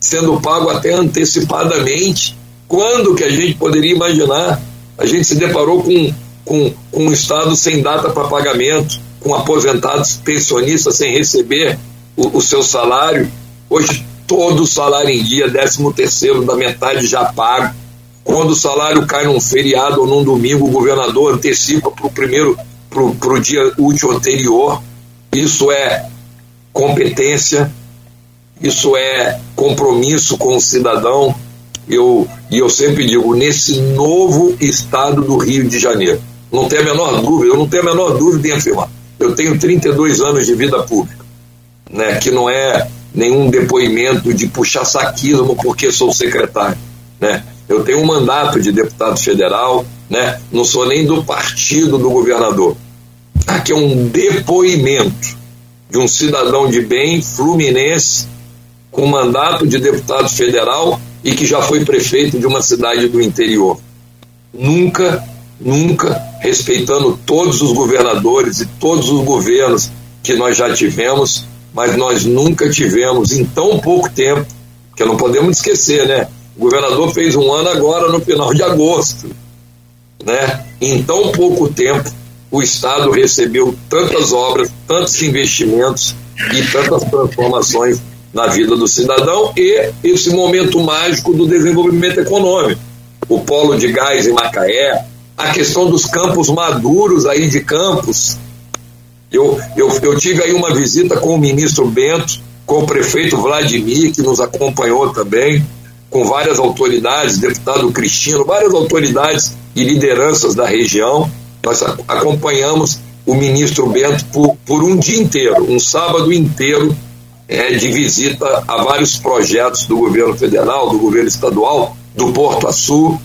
sendo pago até antecipadamente. Quando que a gente poderia imaginar? A gente se deparou com, com, com um Estado sem data para pagamento, com aposentados pensionistas sem receber o, o seu salário. Hoje, todo o salário em dia, 13 terceiro da metade já pago. Quando o salário cai num feriado ou num domingo, o governador antecipa para o primeiro, para o dia útil anterior. Isso é competência, isso é compromisso com o cidadão. Eu, e eu sempre digo, nesse novo estado do Rio de Janeiro, não tem a menor dúvida, eu não tenho a menor dúvida em afirmar. Eu tenho 32 anos de vida pública, né, que não é nenhum depoimento de puxar saquismo porque sou secretário. Né? Eu tenho um mandato de deputado federal, né? não sou nem do partido do governador. Aqui é um depoimento de um cidadão de bem fluminense com mandato de deputado federal e que já foi prefeito de uma cidade do interior. Nunca, nunca respeitando todos os governadores e todos os governos que nós já tivemos, mas nós nunca tivemos em tão pouco tempo, que não podemos esquecer, né? O governador fez um ano agora no final de agosto, né? Em tão pouco tempo, o Estado recebeu tantas obras, tantos investimentos e tantas transformações na vida do cidadão e esse momento mágico do desenvolvimento econômico. O polo de gás em Macaé, a questão dos campos maduros aí de campos. Eu, eu, eu tive aí uma visita com o ministro Bento, com o prefeito Vladimir, que nos acompanhou também, com várias autoridades, deputado Cristino, várias autoridades e lideranças da região. Nós acompanhamos o ministro Bento por, por um dia inteiro, um sábado inteiro, é, de visita a vários projetos do governo federal, do governo estadual, do Porto Açu,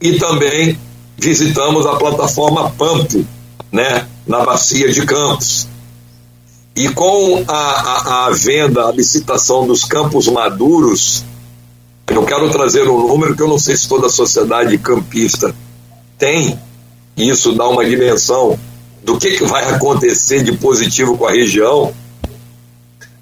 e também visitamos a plataforma Pampo, né, na Bacia de Campos. E com a, a, a venda, a licitação dos campos maduros, eu quero trazer um número que eu não sei se toda a sociedade campista tem, e isso dá uma dimensão do que, que vai acontecer de positivo com a região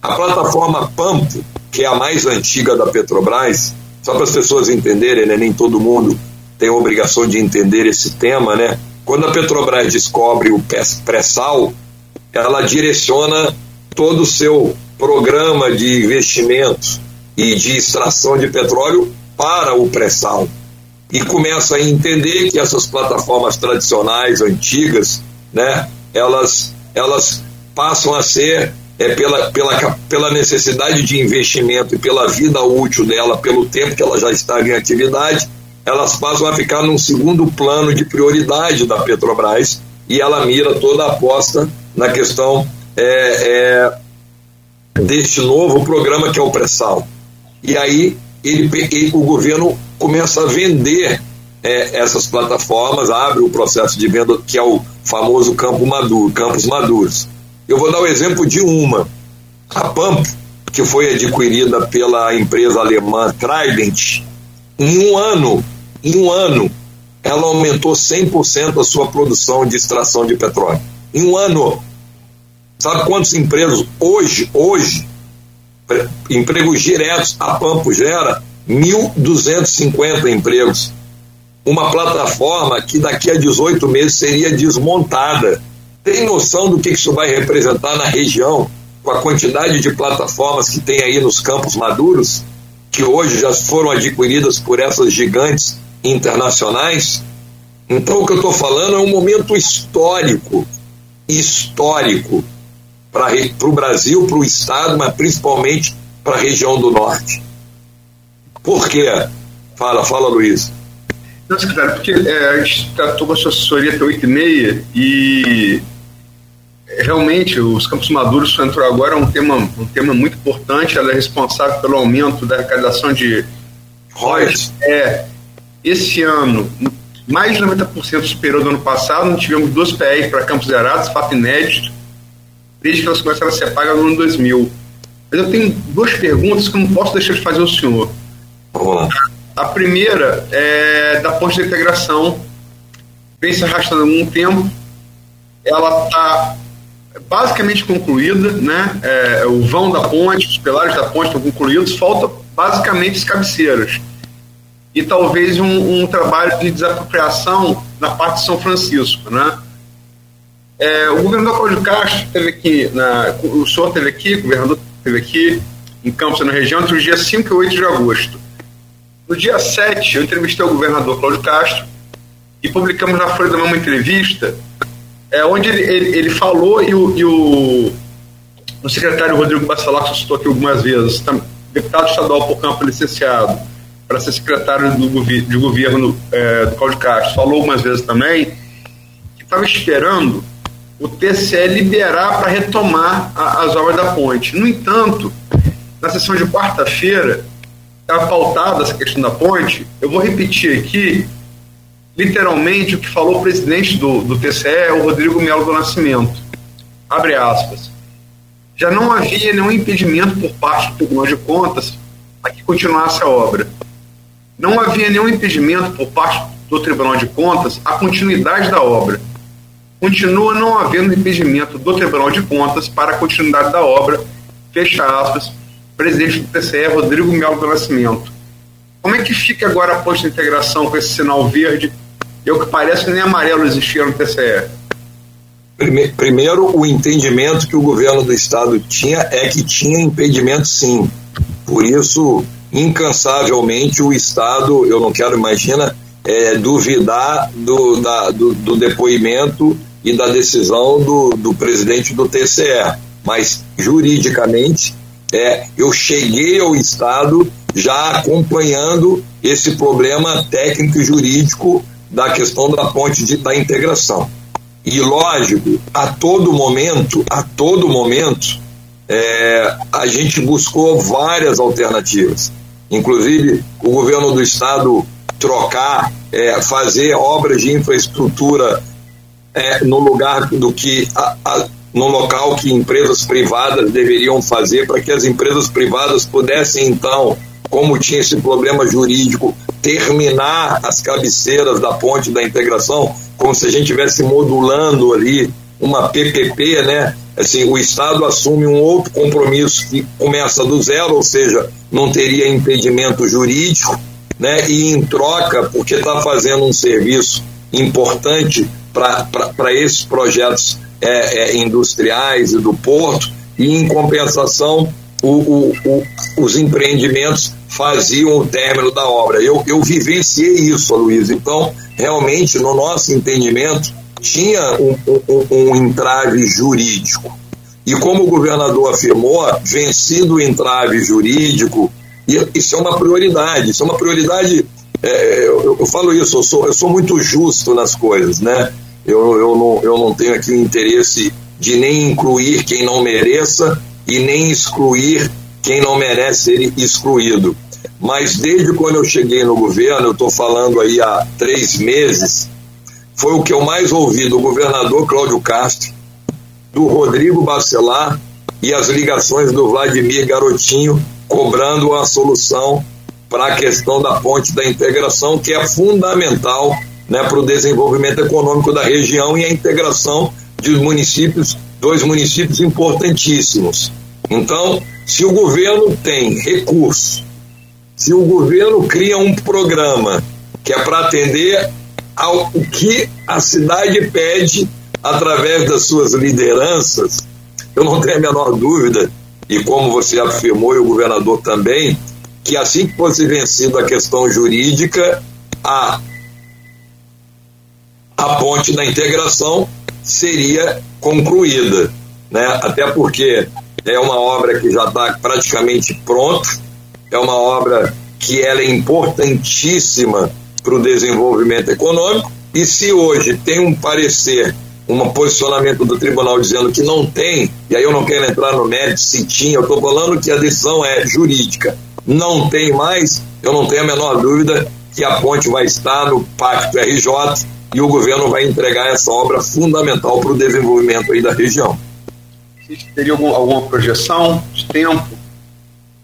a plataforma Pampo, que é a mais antiga da Petrobras, só para as pessoas entenderem, né, nem todo mundo tem a obrigação de entender esse tema, né? Quando a Petrobras descobre o pré-sal, ela direciona todo o seu programa de investimentos e de extração de petróleo para o pré-sal. E começa a entender que essas plataformas tradicionais, antigas, né, elas, elas passam a ser é, pela, pela, pela necessidade de investimento e pela vida útil dela, pelo tempo que ela já está em atividade, elas passam a ficar num segundo plano de prioridade da Petrobras e ela mira toda a aposta na questão é, é, deste novo programa que é o pré-sal. E aí ele, ele, o governo começa a vender é, essas plataformas, abre o processo de venda que é o famoso campo maduro, campos maduros. Eu vou dar o exemplo de uma. A Pamp, que foi adquirida pela empresa alemã Trident, em um ano, em um ano, ela aumentou 100% a sua produção de extração de petróleo. Em um ano. Sabe quantos empregos hoje, hoje, empregos diretos a Pampo gera? 1.250 empregos. Uma plataforma que daqui a 18 meses seria desmontada tem noção do que isso vai representar na região, com a quantidade de plataformas que tem aí nos campos maduros, que hoje já foram adquiridas por essas gigantes internacionais? Então, o que eu estou falando é um momento histórico histórico para o Brasil, para o Estado, mas principalmente para a região do Norte. Por quê? Fala, fala, Luiz. Não, secretário, porque é, a gente tratou com a sua assessoria até 8 e meia e realmente os campos maduros que entrou agora é um tema, um tema muito importante, ela é responsável pelo aumento da arrecadação de royalties. É, esse ano, mais de 90% superior do ano passado, nós tivemos duas PRs para campos zerados, fato inédito, desde que elas começaram a ser pagas no ano 2000. Mas eu tenho duas perguntas que eu não posso deixar de fazer ao senhor. A primeira é da ponte de integração, vem se arrastando há algum tempo, ela está basicamente concluída, né? É, o vão da ponte, os pilares da ponte estão concluídos, falta basicamente as cabeceiras. e talvez um, um trabalho de desapropriação na parte de São Francisco, né? É, o governador Cláudio Castro teve aqui, na, o senhor teve aqui, o governador teve aqui em Campos, na região, entre os dias 5 e 8 de agosto. No dia 7, eu entrevistei o governador Cláudio Castro e publicamos na Folha da uma entrevista é, onde ele, ele, ele falou e o, e o, o secretário Rodrigo Bacelar, que citou aqui algumas vezes, deputado estadual por campo licenciado para ser secretário do de governo é, do Cláudio Castro, falou algumas vezes também que estava esperando o TCE liberar para retomar a, as obras da ponte. No entanto, na sessão de quarta-feira, está pautada essa questão da ponte. Eu vou repetir aqui, literalmente, o que falou o presidente do, do TCE, o Rodrigo Melo do Nascimento. Abre aspas. Já não havia nenhum impedimento por parte do Tribunal de Contas a que continuasse a obra. Não havia nenhum impedimento por parte do Tribunal de Contas a continuidade da obra. Continua não havendo impedimento do Tribunal de Contas para a continuidade da obra, fecha aspas, presidente do TCE, Rodrigo Melo do Nascimento. Como é que fica agora a pós-integração com esse sinal verde? E o que parece nem amarelo existia no TCE. Primeiro, o entendimento que o governo do estado tinha é que tinha impedimento sim. Por isso, incansavelmente, o estado, eu não quero imaginar, é, duvidar do, da, do, do, depoimento e da decisão do, do presidente do TCE. Mas, juridicamente, é, eu cheguei ao Estado já acompanhando esse problema técnico e jurídico da questão da ponte de, da integração. E lógico, a todo momento, a todo momento, é, a gente buscou várias alternativas. Inclusive, o governo do estado trocar, é, fazer obras de infraestrutura é, no lugar do que a, a, no local que empresas privadas deveriam fazer para que as empresas privadas pudessem então, como tinha esse problema jurídico, terminar as cabeceiras da ponte da integração, como se a gente estivesse modulando ali uma PPP, né? Assim, o Estado assume um outro compromisso que começa do zero, ou seja, não teria impedimento jurídico, né? E em troca, porque está fazendo um serviço importante para esses projetos é, é, industriais e do porto, e em compensação o, o, o, os empreendimentos faziam o término da obra. Eu, eu vivenciei isso, Luiz. Então, realmente, no nosso entendimento, tinha um, um, um entrave jurídico. E como o governador afirmou, vencido o entrave jurídico, isso é uma prioridade, isso é uma prioridade. É, eu, eu, falo isso, eu sou, eu sou muito justo nas coisas, né? Eu, eu, não, eu não tenho aqui o interesse de nem incluir quem não mereça e nem excluir quem não merece ser excluído. Mas desde quando eu cheguei no governo, eu estou falando aí há três meses, foi o que eu mais ouvi do governador Cláudio Castro, do Rodrigo Bacelar e as ligações do Vladimir Garotinho cobrando uma solução para a questão da ponte da integração, que é fundamental né, para o desenvolvimento econômico da região e a integração de municípios, dois municípios importantíssimos. Então, se o governo tem recurso, se o governo cria um programa que é para atender ao que a cidade pede através das suas lideranças, eu não tenho a menor dúvida, e como você afirmou e o governador também, que assim que fosse vencida a questão jurídica, a a ponte da integração seria concluída, né? Até porque é uma obra que já está praticamente pronta, é uma obra que ela é importantíssima para o desenvolvimento econômico e se hoje tem um parecer, um posicionamento do tribunal dizendo que não tem, e aí eu não quero entrar no mérito se tinha, eu estou falando que a decisão é jurídica, não tem mais, eu não tenho a menor dúvida que a ponte vai estar no Pacto RJ e o governo vai entregar essa obra fundamental para o desenvolvimento aí da região. Teria algum, alguma projeção de tempo?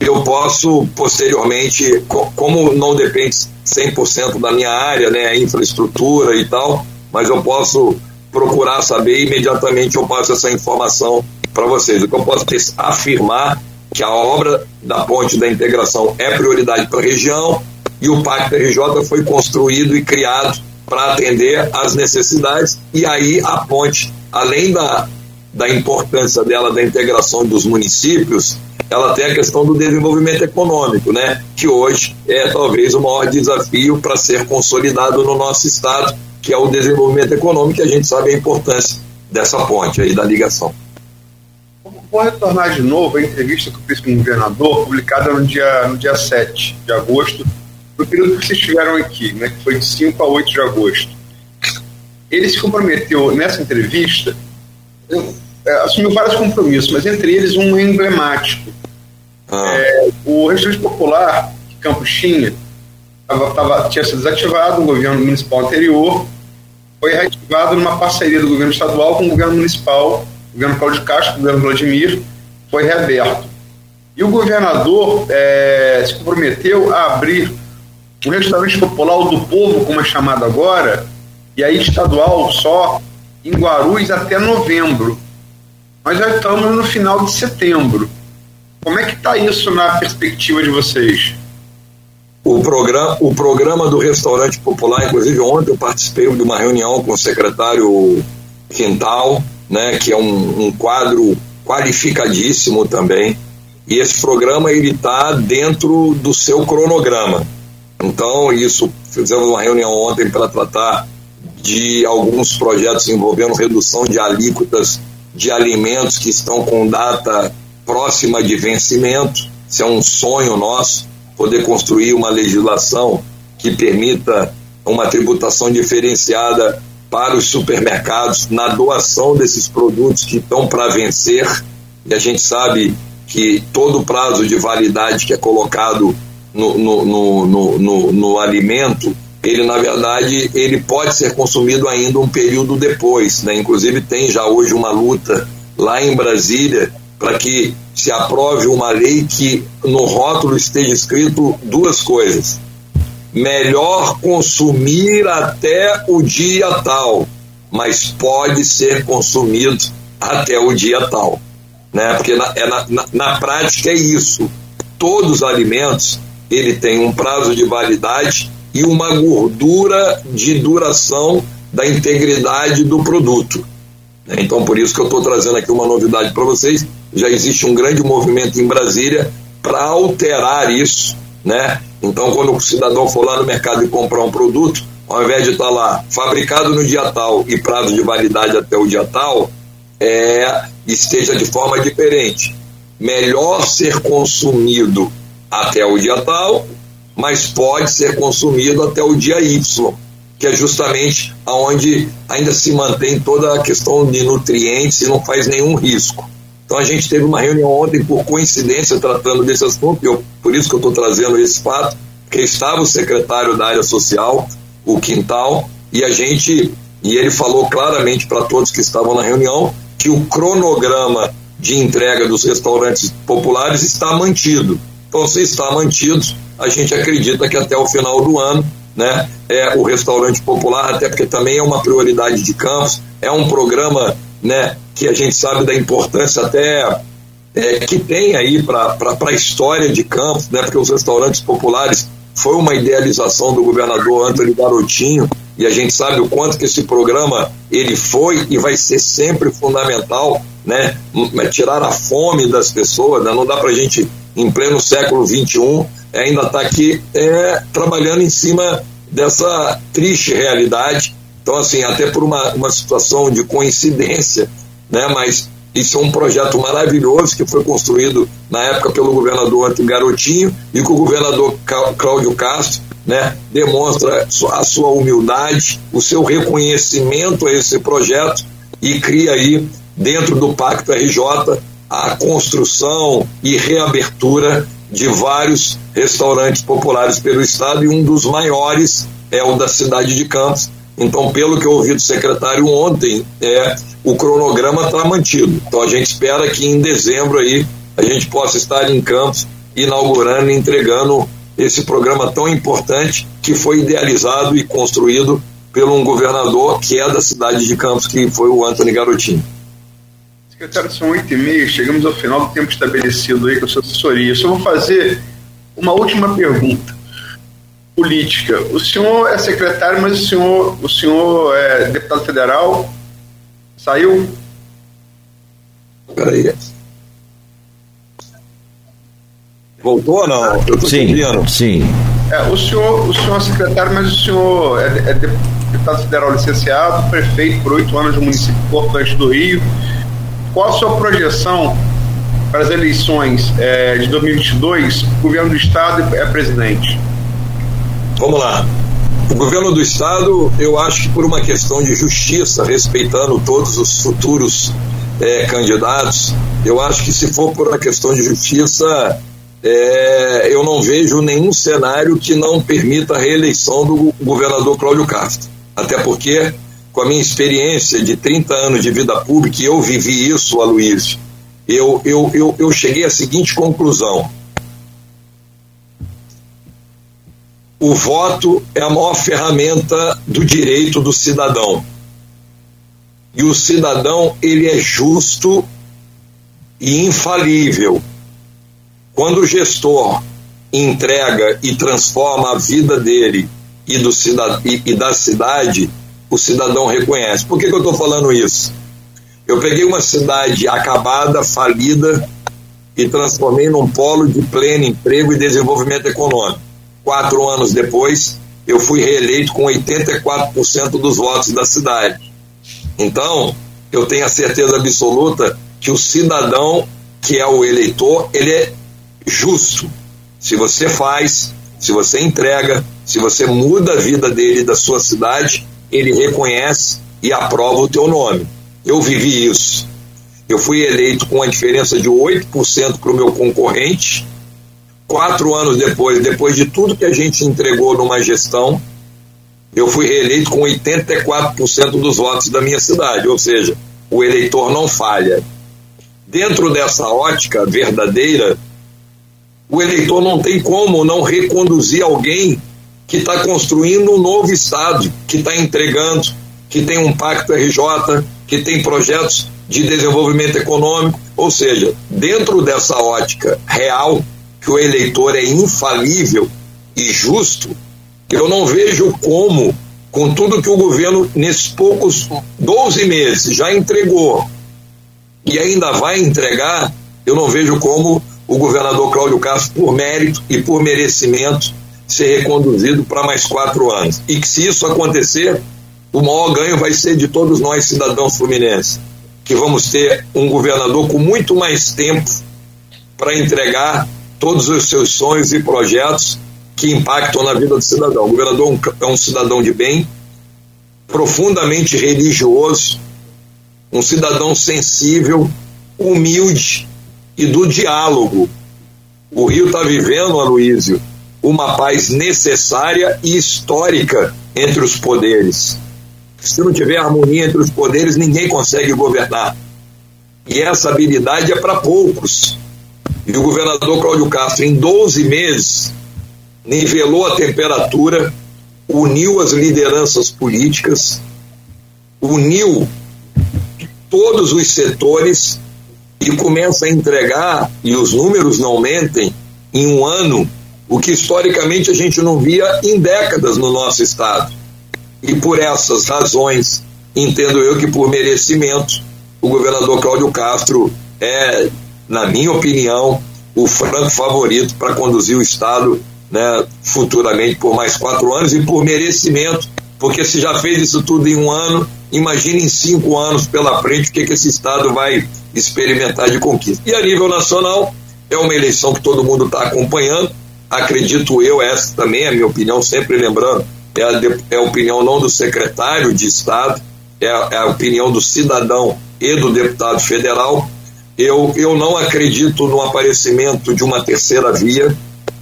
Eu posso, posteriormente, como não depende 100% da minha área, né, a infraestrutura e tal, mas eu posso procurar saber e imediatamente eu passo essa informação para vocês. O que eu posso afirmar que a obra da ponte da integração é prioridade para a região e o Pacto RJ foi construído e criado para atender às necessidades e aí a ponte, além da, da importância dela da integração dos municípios, ela tem a questão do desenvolvimento econômico, né? Que hoje é talvez o maior desafio para ser consolidado no nosso estado, que é o desenvolvimento econômico, e a gente sabe a importância dessa ponte aí da ligação. Vou retornar de novo à entrevista que eu fiz com o governador, publicada no dia, no dia 7 de agosto, no período que vocês estiveram aqui, né, que foi de 5 a 8 de agosto. Ele se comprometeu nessa entrevista, é, assumiu vários compromissos, mas entre eles um emblemático. Ah. É, o restaurante popular que Campos tinha tava, tava, tinha sido desativado no governo municipal anterior, foi reativado numa parceria do governo estadual com o governo municipal, o governo Cláudio Castro, o governo Vladimir, foi reaberto. E o governador é, se comprometeu a abrir o restaurante popular do povo, como é chamado agora, e aí estadual só em Guarulhos até novembro. Nós já estamos no final de setembro. Como é que está isso na perspectiva de vocês? O programa, o programa do restaurante popular, inclusive ontem eu participei de uma reunião com o secretário Quintal, né, que é um, um quadro qualificadíssimo também. E esse programa ele está dentro do seu cronograma. Então, isso, fizemos uma reunião ontem para tratar de alguns projetos envolvendo redução de alíquotas de alimentos que estão com data próxima de vencimento. Isso é um sonho nosso, poder construir uma legislação que permita uma tributação diferenciada para os supermercados na doação desses produtos que estão para vencer. E a gente sabe que todo o prazo de validade que é colocado no, no, no, no, alimento, ele na verdade ele pode ser consumido ainda um período depois, né? Inclusive tem já hoje uma luta lá em Brasília para que se aprove uma lei que no rótulo esteja escrito duas coisas: melhor consumir até o dia tal, mas pode ser consumido até o dia tal, né? Porque na, é na, na, na prática é isso. Todos os alimentos ele tem um prazo de validade e uma gordura de duração da integridade do produto. Né? Então, por isso que eu estou trazendo aqui uma novidade para vocês. Já existe um grande movimento em Brasília para alterar isso, né? Então, quando o cidadão for lá no mercado e comprar um produto, ao invés de estar tá lá fabricado no dia tal e prazo de validade até o dia tal, é, esteja de forma diferente. Melhor ser consumido até o dia tal, mas pode ser consumido até o dia Y, que é justamente aonde ainda se mantém toda a questão de nutrientes e não faz nenhum risco. Então a gente teve uma reunião ontem, por coincidência, tratando desse assunto, eu, por isso que eu estou trazendo esse fato, porque estava o secretário da área social, o Quintal, e a gente, e ele falou claramente para todos que estavam na reunião que o cronograma de entrega dos restaurantes populares está mantido. Então, se está mantido, a gente acredita que até o final do ano, né, é o restaurante popular, até porque também é uma prioridade de Campos, é um programa, né, que a gente sabe da importância até é, que tem aí para a história de Campos, né, porque os restaurantes populares foi uma idealização do governador Antônio Garotinho, e a gente sabe o quanto que esse programa ele foi e vai ser sempre fundamental, né? Tirar a fome das pessoas, né? não dá para a gente em pleno século XXI, ainda está aqui é, trabalhando em cima dessa triste realidade. Então, assim, até por uma, uma situação de coincidência, né, mas isso é um projeto maravilhoso que foi construído na época pelo governador Antônio Garotinho e que o governador Cláudio Castro né, demonstra a sua humildade, o seu reconhecimento a esse projeto e cria aí, dentro do Pacto RJ, a construção e reabertura de vários restaurantes populares pelo estado e um dos maiores é o da cidade de Campos. Então, pelo que eu ouvi do secretário ontem, é o cronograma está mantido. Então, a gente espera que em dezembro aí a gente possa estar em Campos inaugurando e entregando esse programa tão importante que foi idealizado e construído pelo um governador que é da cidade de Campos, que foi o Antônio Garotinho. Secretário, são oito e meia, chegamos ao final do tempo estabelecido aí com a sua assessoria. Só vou fazer uma última pergunta. política. O senhor é secretário, mas o senhor, o senhor é deputado federal. Saiu? Peraí. Voltou ou não? Eu sim, sim. É, o senhor, o senhor é secretário, mas o senhor é, é deputado federal licenciado, prefeito por oito anos do município importante do Rio. Qual a sua projeção para as eleições é, de 2022? O governo do estado é presidente. Vamos lá. O governo do estado, eu acho que por uma questão de justiça, respeitando todos os futuros é, candidatos, eu acho que se for por uma questão de justiça, é, eu não vejo nenhum cenário que não permita a reeleição do governador Cláudio Castro. Até porque, com a minha experiência de 30 anos de vida pública, e eu vivi isso, Aloysio, eu, eu, eu, eu cheguei à seguinte conclusão. O voto é a maior ferramenta do direito do cidadão. E o cidadão, ele é justo e infalível quando o gestor entrega e transforma a vida dele e, do cidad e, e da cidade, o cidadão reconhece. Por que, que eu estou falando isso? Eu peguei uma cidade acabada, falida, e transformei num polo de pleno emprego e desenvolvimento econômico. Quatro anos depois, eu fui reeleito com 84% dos votos da cidade. Então, eu tenho a certeza absoluta que o cidadão, que é o eleitor, ele é justo. Se você faz, se você entrega, se você muda a vida dele da sua cidade, ele reconhece e aprova o teu nome. Eu vivi isso. Eu fui eleito com a diferença de 8% para o meu concorrente. Quatro anos depois, depois de tudo que a gente entregou numa gestão, eu fui reeleito com 84% dos votos da minha cidade. Ou seja, o eleitor não falha. Dentro dessa ótica verdadeira, o eleitor não tem como não reconduzir alguém que está construindo um novo Estado, que está entregando, que tem um pacto RJ, que tem projetos de desenvolvimento econômico. Ou seja, dentro dessa ótica real, que o eleitor é infalível e justo, eu não vejo como, com tudo que o governo, nesses poucos 12 meses, já entregou e ainda vai entregar, eu não vejo como o governador Cláudio Castro, por mérito e por merecimento, ser reconduzido para mais quatro anos. E que se isso acontecer, o maior ganho vai ser de todos nós, cidadãos fluminenses, que vamos ter um governador com muito mais tempo para entregar todos os seus sonhos e projetos que impactam na vida do cidadão. O governador é um cidadão de bem, profundamente religioso, um cidadão sensível, humilde, e do diálogo. O Rio está vivendo, Aloísio, uma paz necessária e histórica entre os poderes. Se não tiver harmonia entre os poderes, ninguém consegue governar. E essa habilidade é para poucos. E o governador Cláudio Castro, em 12 meses, nivelou a temperatura, uniu as lideranças políticas, uniu todos os setores e começa a entregar, e os números não mentem, em um ano, o que historicamente a gente não via em décadas no nosso Estado. E por essas razões, entendo eu que por merecimento, o governador Cláudio Castro é, na minha opinião, o franco favorito para conduzir o Estado né, futuramente por mais quatro anos e por merecimento, porque se já fez isso tudo em um ano, imagine em cinco anos pela frente o que, que esse Estado vai experimentar de conquista. E a nível nacional, é uma eleição que todo mundo está acompanhando. Acredito eu, essa também é a minha opinião, sempre lembrando, é a, é a opinião não do secretário de Estado, é a, é a opinião do cidadão e do deputado federal. Eu, eu não acredito no aparecimento de uma terceira via,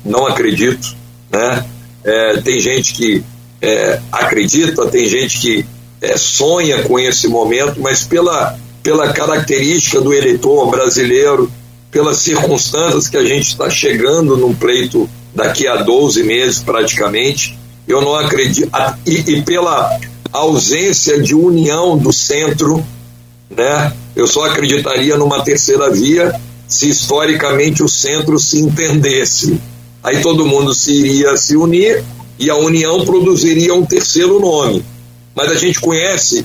não acredito. Né? É, tem gente que é, acredita, tem gente que é, sonha com esse momento, mas pela pela característica do eleitor brasileiro, pelas circunstâncias que a gente está chegando num pleito daqui a 12 meses praticamente, eu não acredito, e, e pela ausência de união do centro, né? Eu só acreditaria numa terceira via se historicamente o centro se entendesse. Aí todo mundo se iria se unir e a União produziria um terceiro nome. Mas a gente conhece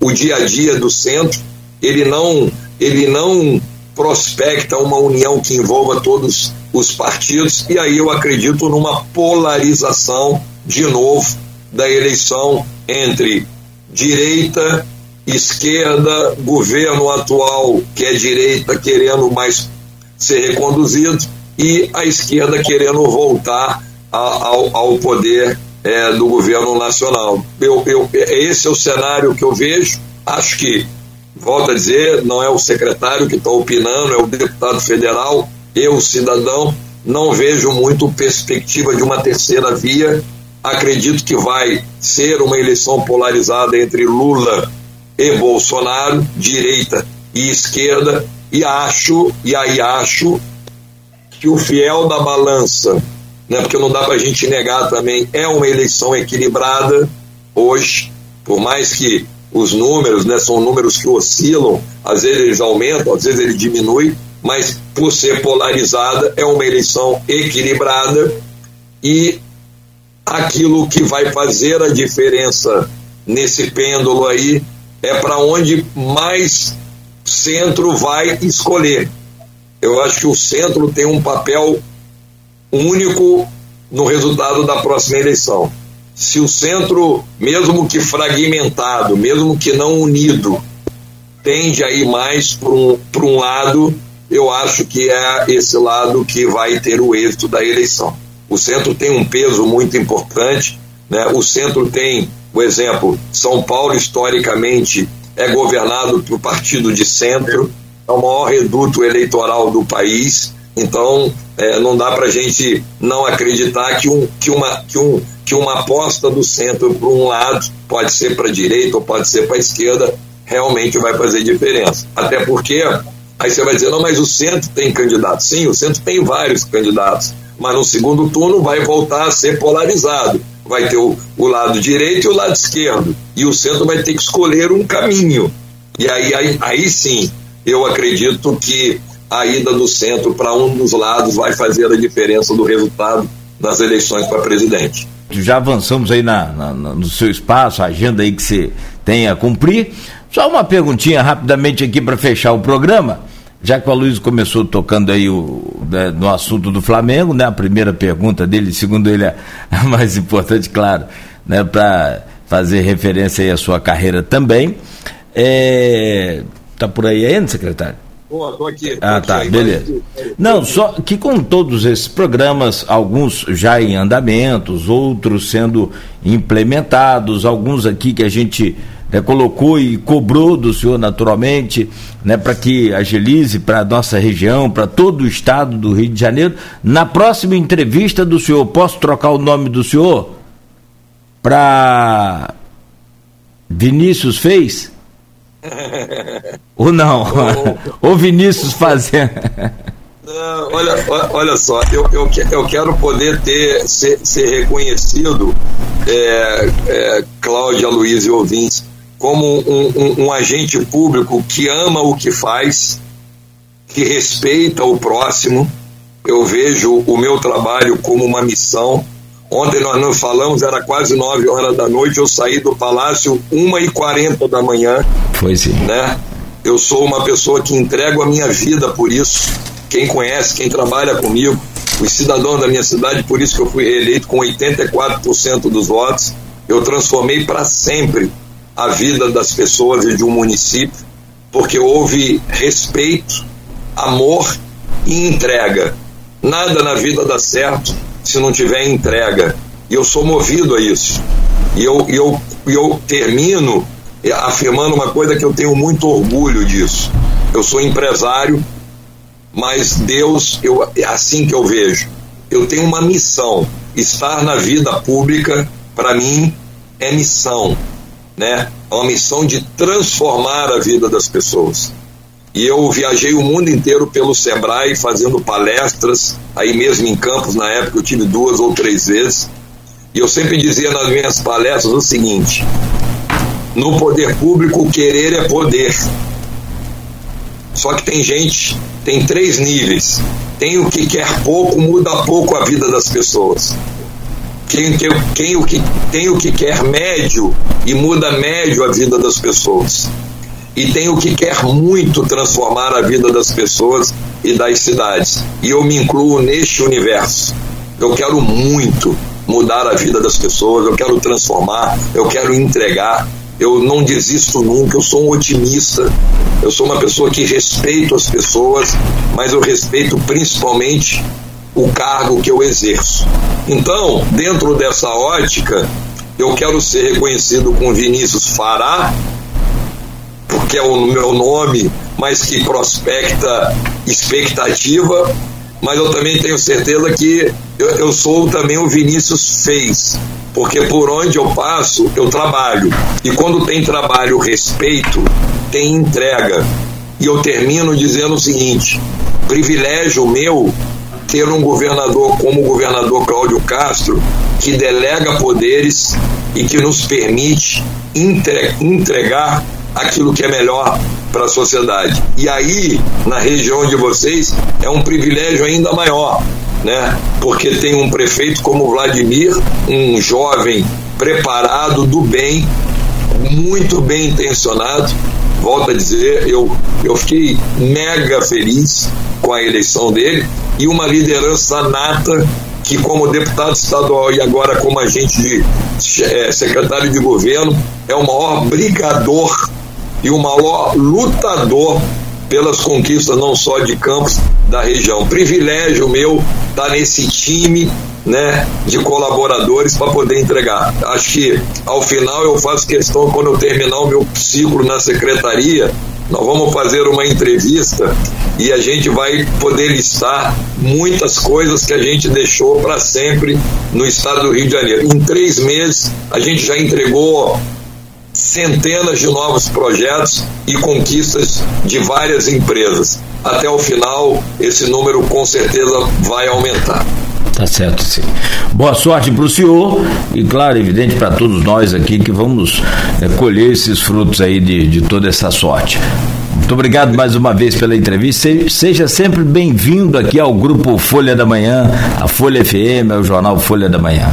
o dia a dia do centro, ele não, ele não prospecta uma união que envolva todos os partidos, e aí eu acredito numa polarização de novo da eleição entre direita, esquerda, governo atual que é direita querendo mais ser reconduzido e a esquerda querendo voltar a, ao, ao, poder é, do governo nacional. Eu, eu, esse é o cenário que eu vejo. Acho que, volto a dizer, não é o secretário que está opinando, é o deputado federal, eu, cidadão, não vejo muito perspectiva de uma terceira via. Acredito que vai ser uma eleição polarizada entre Lula e Bolsonaro, direita e esquerda, e acho, e aí acho que o fiel da balança, né, porque não dá para a gente negar também, é uma eleição equilibrada hoje, por mais que os números, né, são números que oscilam, às vezes eles aumentam, às vezes eles diminuem, mas por ser polarizada, é uma eleição equilibrada e aquilo que vai fazer a diferença nesse pêndulo aí é para onde mais centro vai escolher. Eu acho que o centro tem um papel único no resultado da próxima eleição. Se o centro, mesmo que fragmentado, mesmo que não unido, tende a ir mais para um, um lado, eu acho que é esse lado que vai ter o êxito da eleição. O centro tem um peso muito importante, né? o centro tem, por exemplo, São Paulo historicamente é governado pelo partido de centro, é o maior reduto eleitoral do país, então é, não dá para a gente não acreditar que, um, que, uma, que, um, que uma aposta do centro para um lado, pode ser para a direita ou pode ser para a esquerda, realmente vai fazer diferença. Até porque, aí você vai dizer, não, mas o centro tem candidatos. Sim, o centro tem vários candidatos, mas no segundo turno vai voltar a ser polarizado vai ter o, o lado direito e o lado esquerdo. E o centro vai ter que escolher um caminho. E aí, aí, aí sim, eu acredito que a ida do centro para um dos lados vai fazer a diferença do resultado das eleições para presidente. Já avançamos aí na, na, no seu espaço, a agenda aí que você tem a cumprir. Só uma perguntinha rapidamente aqui para fechar o programa já que o Luiz começou tocando aí o, né, no assunto do Flamengo, né? A primeira pergunta dele, segundo ele, é a [laughs] mais importante, claro, né? Para fazer referência aí à sua carreira também. É, tá por aí ainda, secretário? Pô, tô aqui. Tô ah, tá, beleza. Não, só que com todos esses programas, alguns já em andamentos, outros sendo implementados, alguns aqui que a gente né, colocou e cobrou do senhor naturalmente, né, para que agilize para a nossa região, para todo o estado do Rio de Janeiro. Na próxima entrevista do senhor, posso trocar o nome do senhor para Vinícius fez? Ou não? [laughs] Ou Vinícius fazendo? Não, olha, olha só, eu, eu, eu quero poder ter, ser, ser reconhecido, é, é, Cláudia Luiz e ouvintes, como um, um, um agente público que ama o que faz, que respeita o próximo. Eu vejo o meu trabalho como uma missão. Ontem nós não falamos, era quase 9 horas da noite, eu saí do palácio 1 e 40 da manhã. Foi sim. Né? Eu sou uma pessoa que entrego a minha vida por isso. Quem conhece, quem trabalha comigo, os cidadãos da minha cidade, por isso que eu fui reeleito com 84% dos votos. Eu transformei para sempre a vida das pessoas e de um município, porque houve respeito, amor e entrega. Nada na vida dá certo se não tiver entrega. E eu sou movido a isso. E eu, eu, eu termino afirmando uma coisa que eu tenho muito orgulho disso. Eu sou empresário, mas Deus, eu, é assim que eu vejo. Eu tenho uma missão. Estar na vida pública, para mim, é missão né? É uma missão de transformar a vida das pessoas. E eu viajei o mundo inteiro pelo Sebrae fazendo palestras, aí mesmo em Campos, na época eu tive duas ou três vezes. E eu sempre dizia nas minhas palestras o seguinte: no poder público, querer é poder. Só que tem gente, tem três níveis. Tem o que quer pouco, muda pouco a vida das pessoas. Quem, quem, quem, o que, tem o que quer médio e muda médio a vida das pessoas. E tem o que quer muito transformar a vida das pessoas e das cidades. E eu me incluo neste universo. Eu quero muito mudar a vida das pessoas, eu quero transformar, eu quero entregar. Eu não desisto nunca, eu sou um otimista, eu sou uma pessoa que respeito as pessoas, mas eu respeito principalmente o cargo que eu exerço. Então, dentro dessa ótica, eu quero ser reconhecido com Vinícius Fará, porque é o meu nome, mas que prospecta expectativa, mas eu também tenho certeza que eu, eu sou também o Vinícius Fez, porque por onde eu passo, eu trabalho. E quando tem trabalho, respeito, tem entrega. E eu termino dizendo o seguinte: privilégio meu ter um governador como o governador Cláudio Castro, que delega poderes e que nos permite entregar aquilo que é melhor para a sociedade. E aí, na região de vocês, é um privilégio ainda maior, né? Porque tem um prefeito como Vladimir, um jovem preparado do bem, muito bem intencionado. Volto a dizer, eu, eu fiquei mega feliz com a eleição dele e uma liderança nata que como deputado estadual e agora como agente de é, secretário de governo é o maior brigador e o maior lutador pelas conquistas não só de Campos da região. Privilégio meu estar nesse time né, de colaboradores para poder entregar. Acho que ao final eu faço questão, quando eu terminar o meu ciclo na secretaria, nós vamos fazer uma entrevista e a gente vai poder listar muitas coisas que a gente deixou para sempre no estado do Rio de Janeiro. Em três meses, a gente já entregou centenas de novos projetos e conquistas de várias empresas. Até o final, esse número com certeza vai aumentar. Tá certo, sim. Boa sorte para o senhor e, claro, evidente para todos nós aqui que vamos é, colher esses frutos aí de, de toda essa sorte. Muito obrigado mais uma vez pela entrevista. Seja sempre bem-vindo aqui ao Grupo Folha da Manhã, a Folha FM, ao Jornal Folha da Manhã.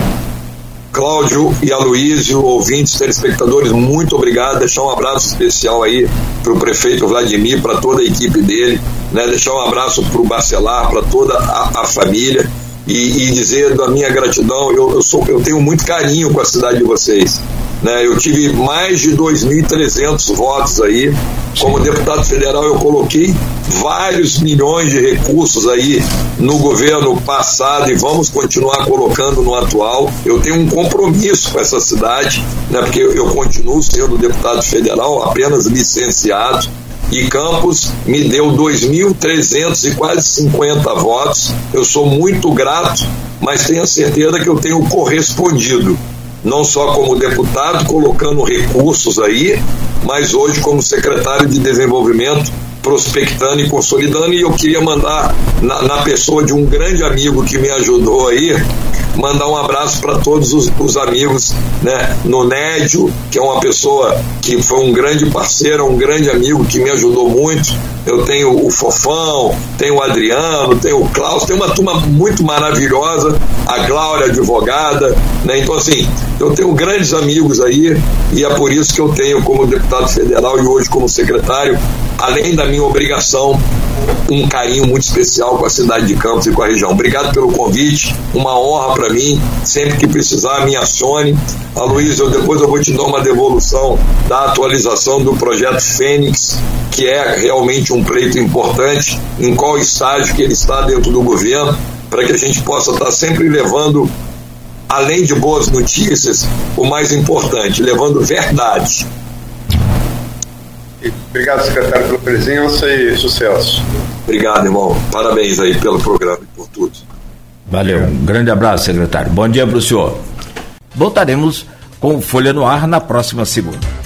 Cláudio e Aloísio, ouvintes, telespectadores, muito obrigado. Deixar um abraço especial aí para o prefeito Vladimir, para toda a equipe dele, né? deixar um abraço para o Bacelar, para toda a, a família e, e, dizer da minha gratidão. Eu, eu, sou, eu tenho muito carinho com a cidade de vocês. Né? Eu tive mais de 2.300 votos aí. Como deputado federal, eu coloquei vários milhões de recursos aí no governo passado e vamos continuar colocando no atual. Eu tenho um compromisso com essa cidade, né? porque eu continuo sendo deputado federal, apenas licenciado e Campos me deu 2.300 e quase 50 votos. Eu sou muito grato, mas tenho certeza que eu tenho correspondido não só como deputado, colocando recursos aí, mas hoje como secretário de desenvolvimento, prospectando e consolidando. E eu queria mandar, na, na pessoa de um grande amigo que me ajudou aí, mandar um abraço para todos os, os, amigos, né? No Nédio, que é uma pessoa que foi um grande parceiro, um grande amigo que me ajudou muito. Eu tenho o Fofão, tenho o Adriano, tenho o Klaus, tem uma turma muito maravilhosa, a Glória, advogada, né? Então, assim, eu tenho grandes amigos aí e é por isso que eu tenho como deputado federal e hoje como secretário, além da minha obrigação, um carinho muito especial com a cidade de Campos e com a região. Obrigado pelo convite, uma honra para mim. Sempre que precisar, me acione. Aloysio, depois eu vou te dar uma devolução da atualização do projeto Fênix, que é realmente um pleito importante, em qual estágio que ele está dentro do governo, para que a gente possa estar sempre levando além de boas notícias, o mais importante, levando verdade. Obrigado, secretário, pela presença e sucesso. Obrigado, irmão. Parabéns aí pelo programa e por tudo. Valeu. Um grande abraço, secretário. Bom dia para o senhor. Voltaremos com Folha no Ar na próxima segunda.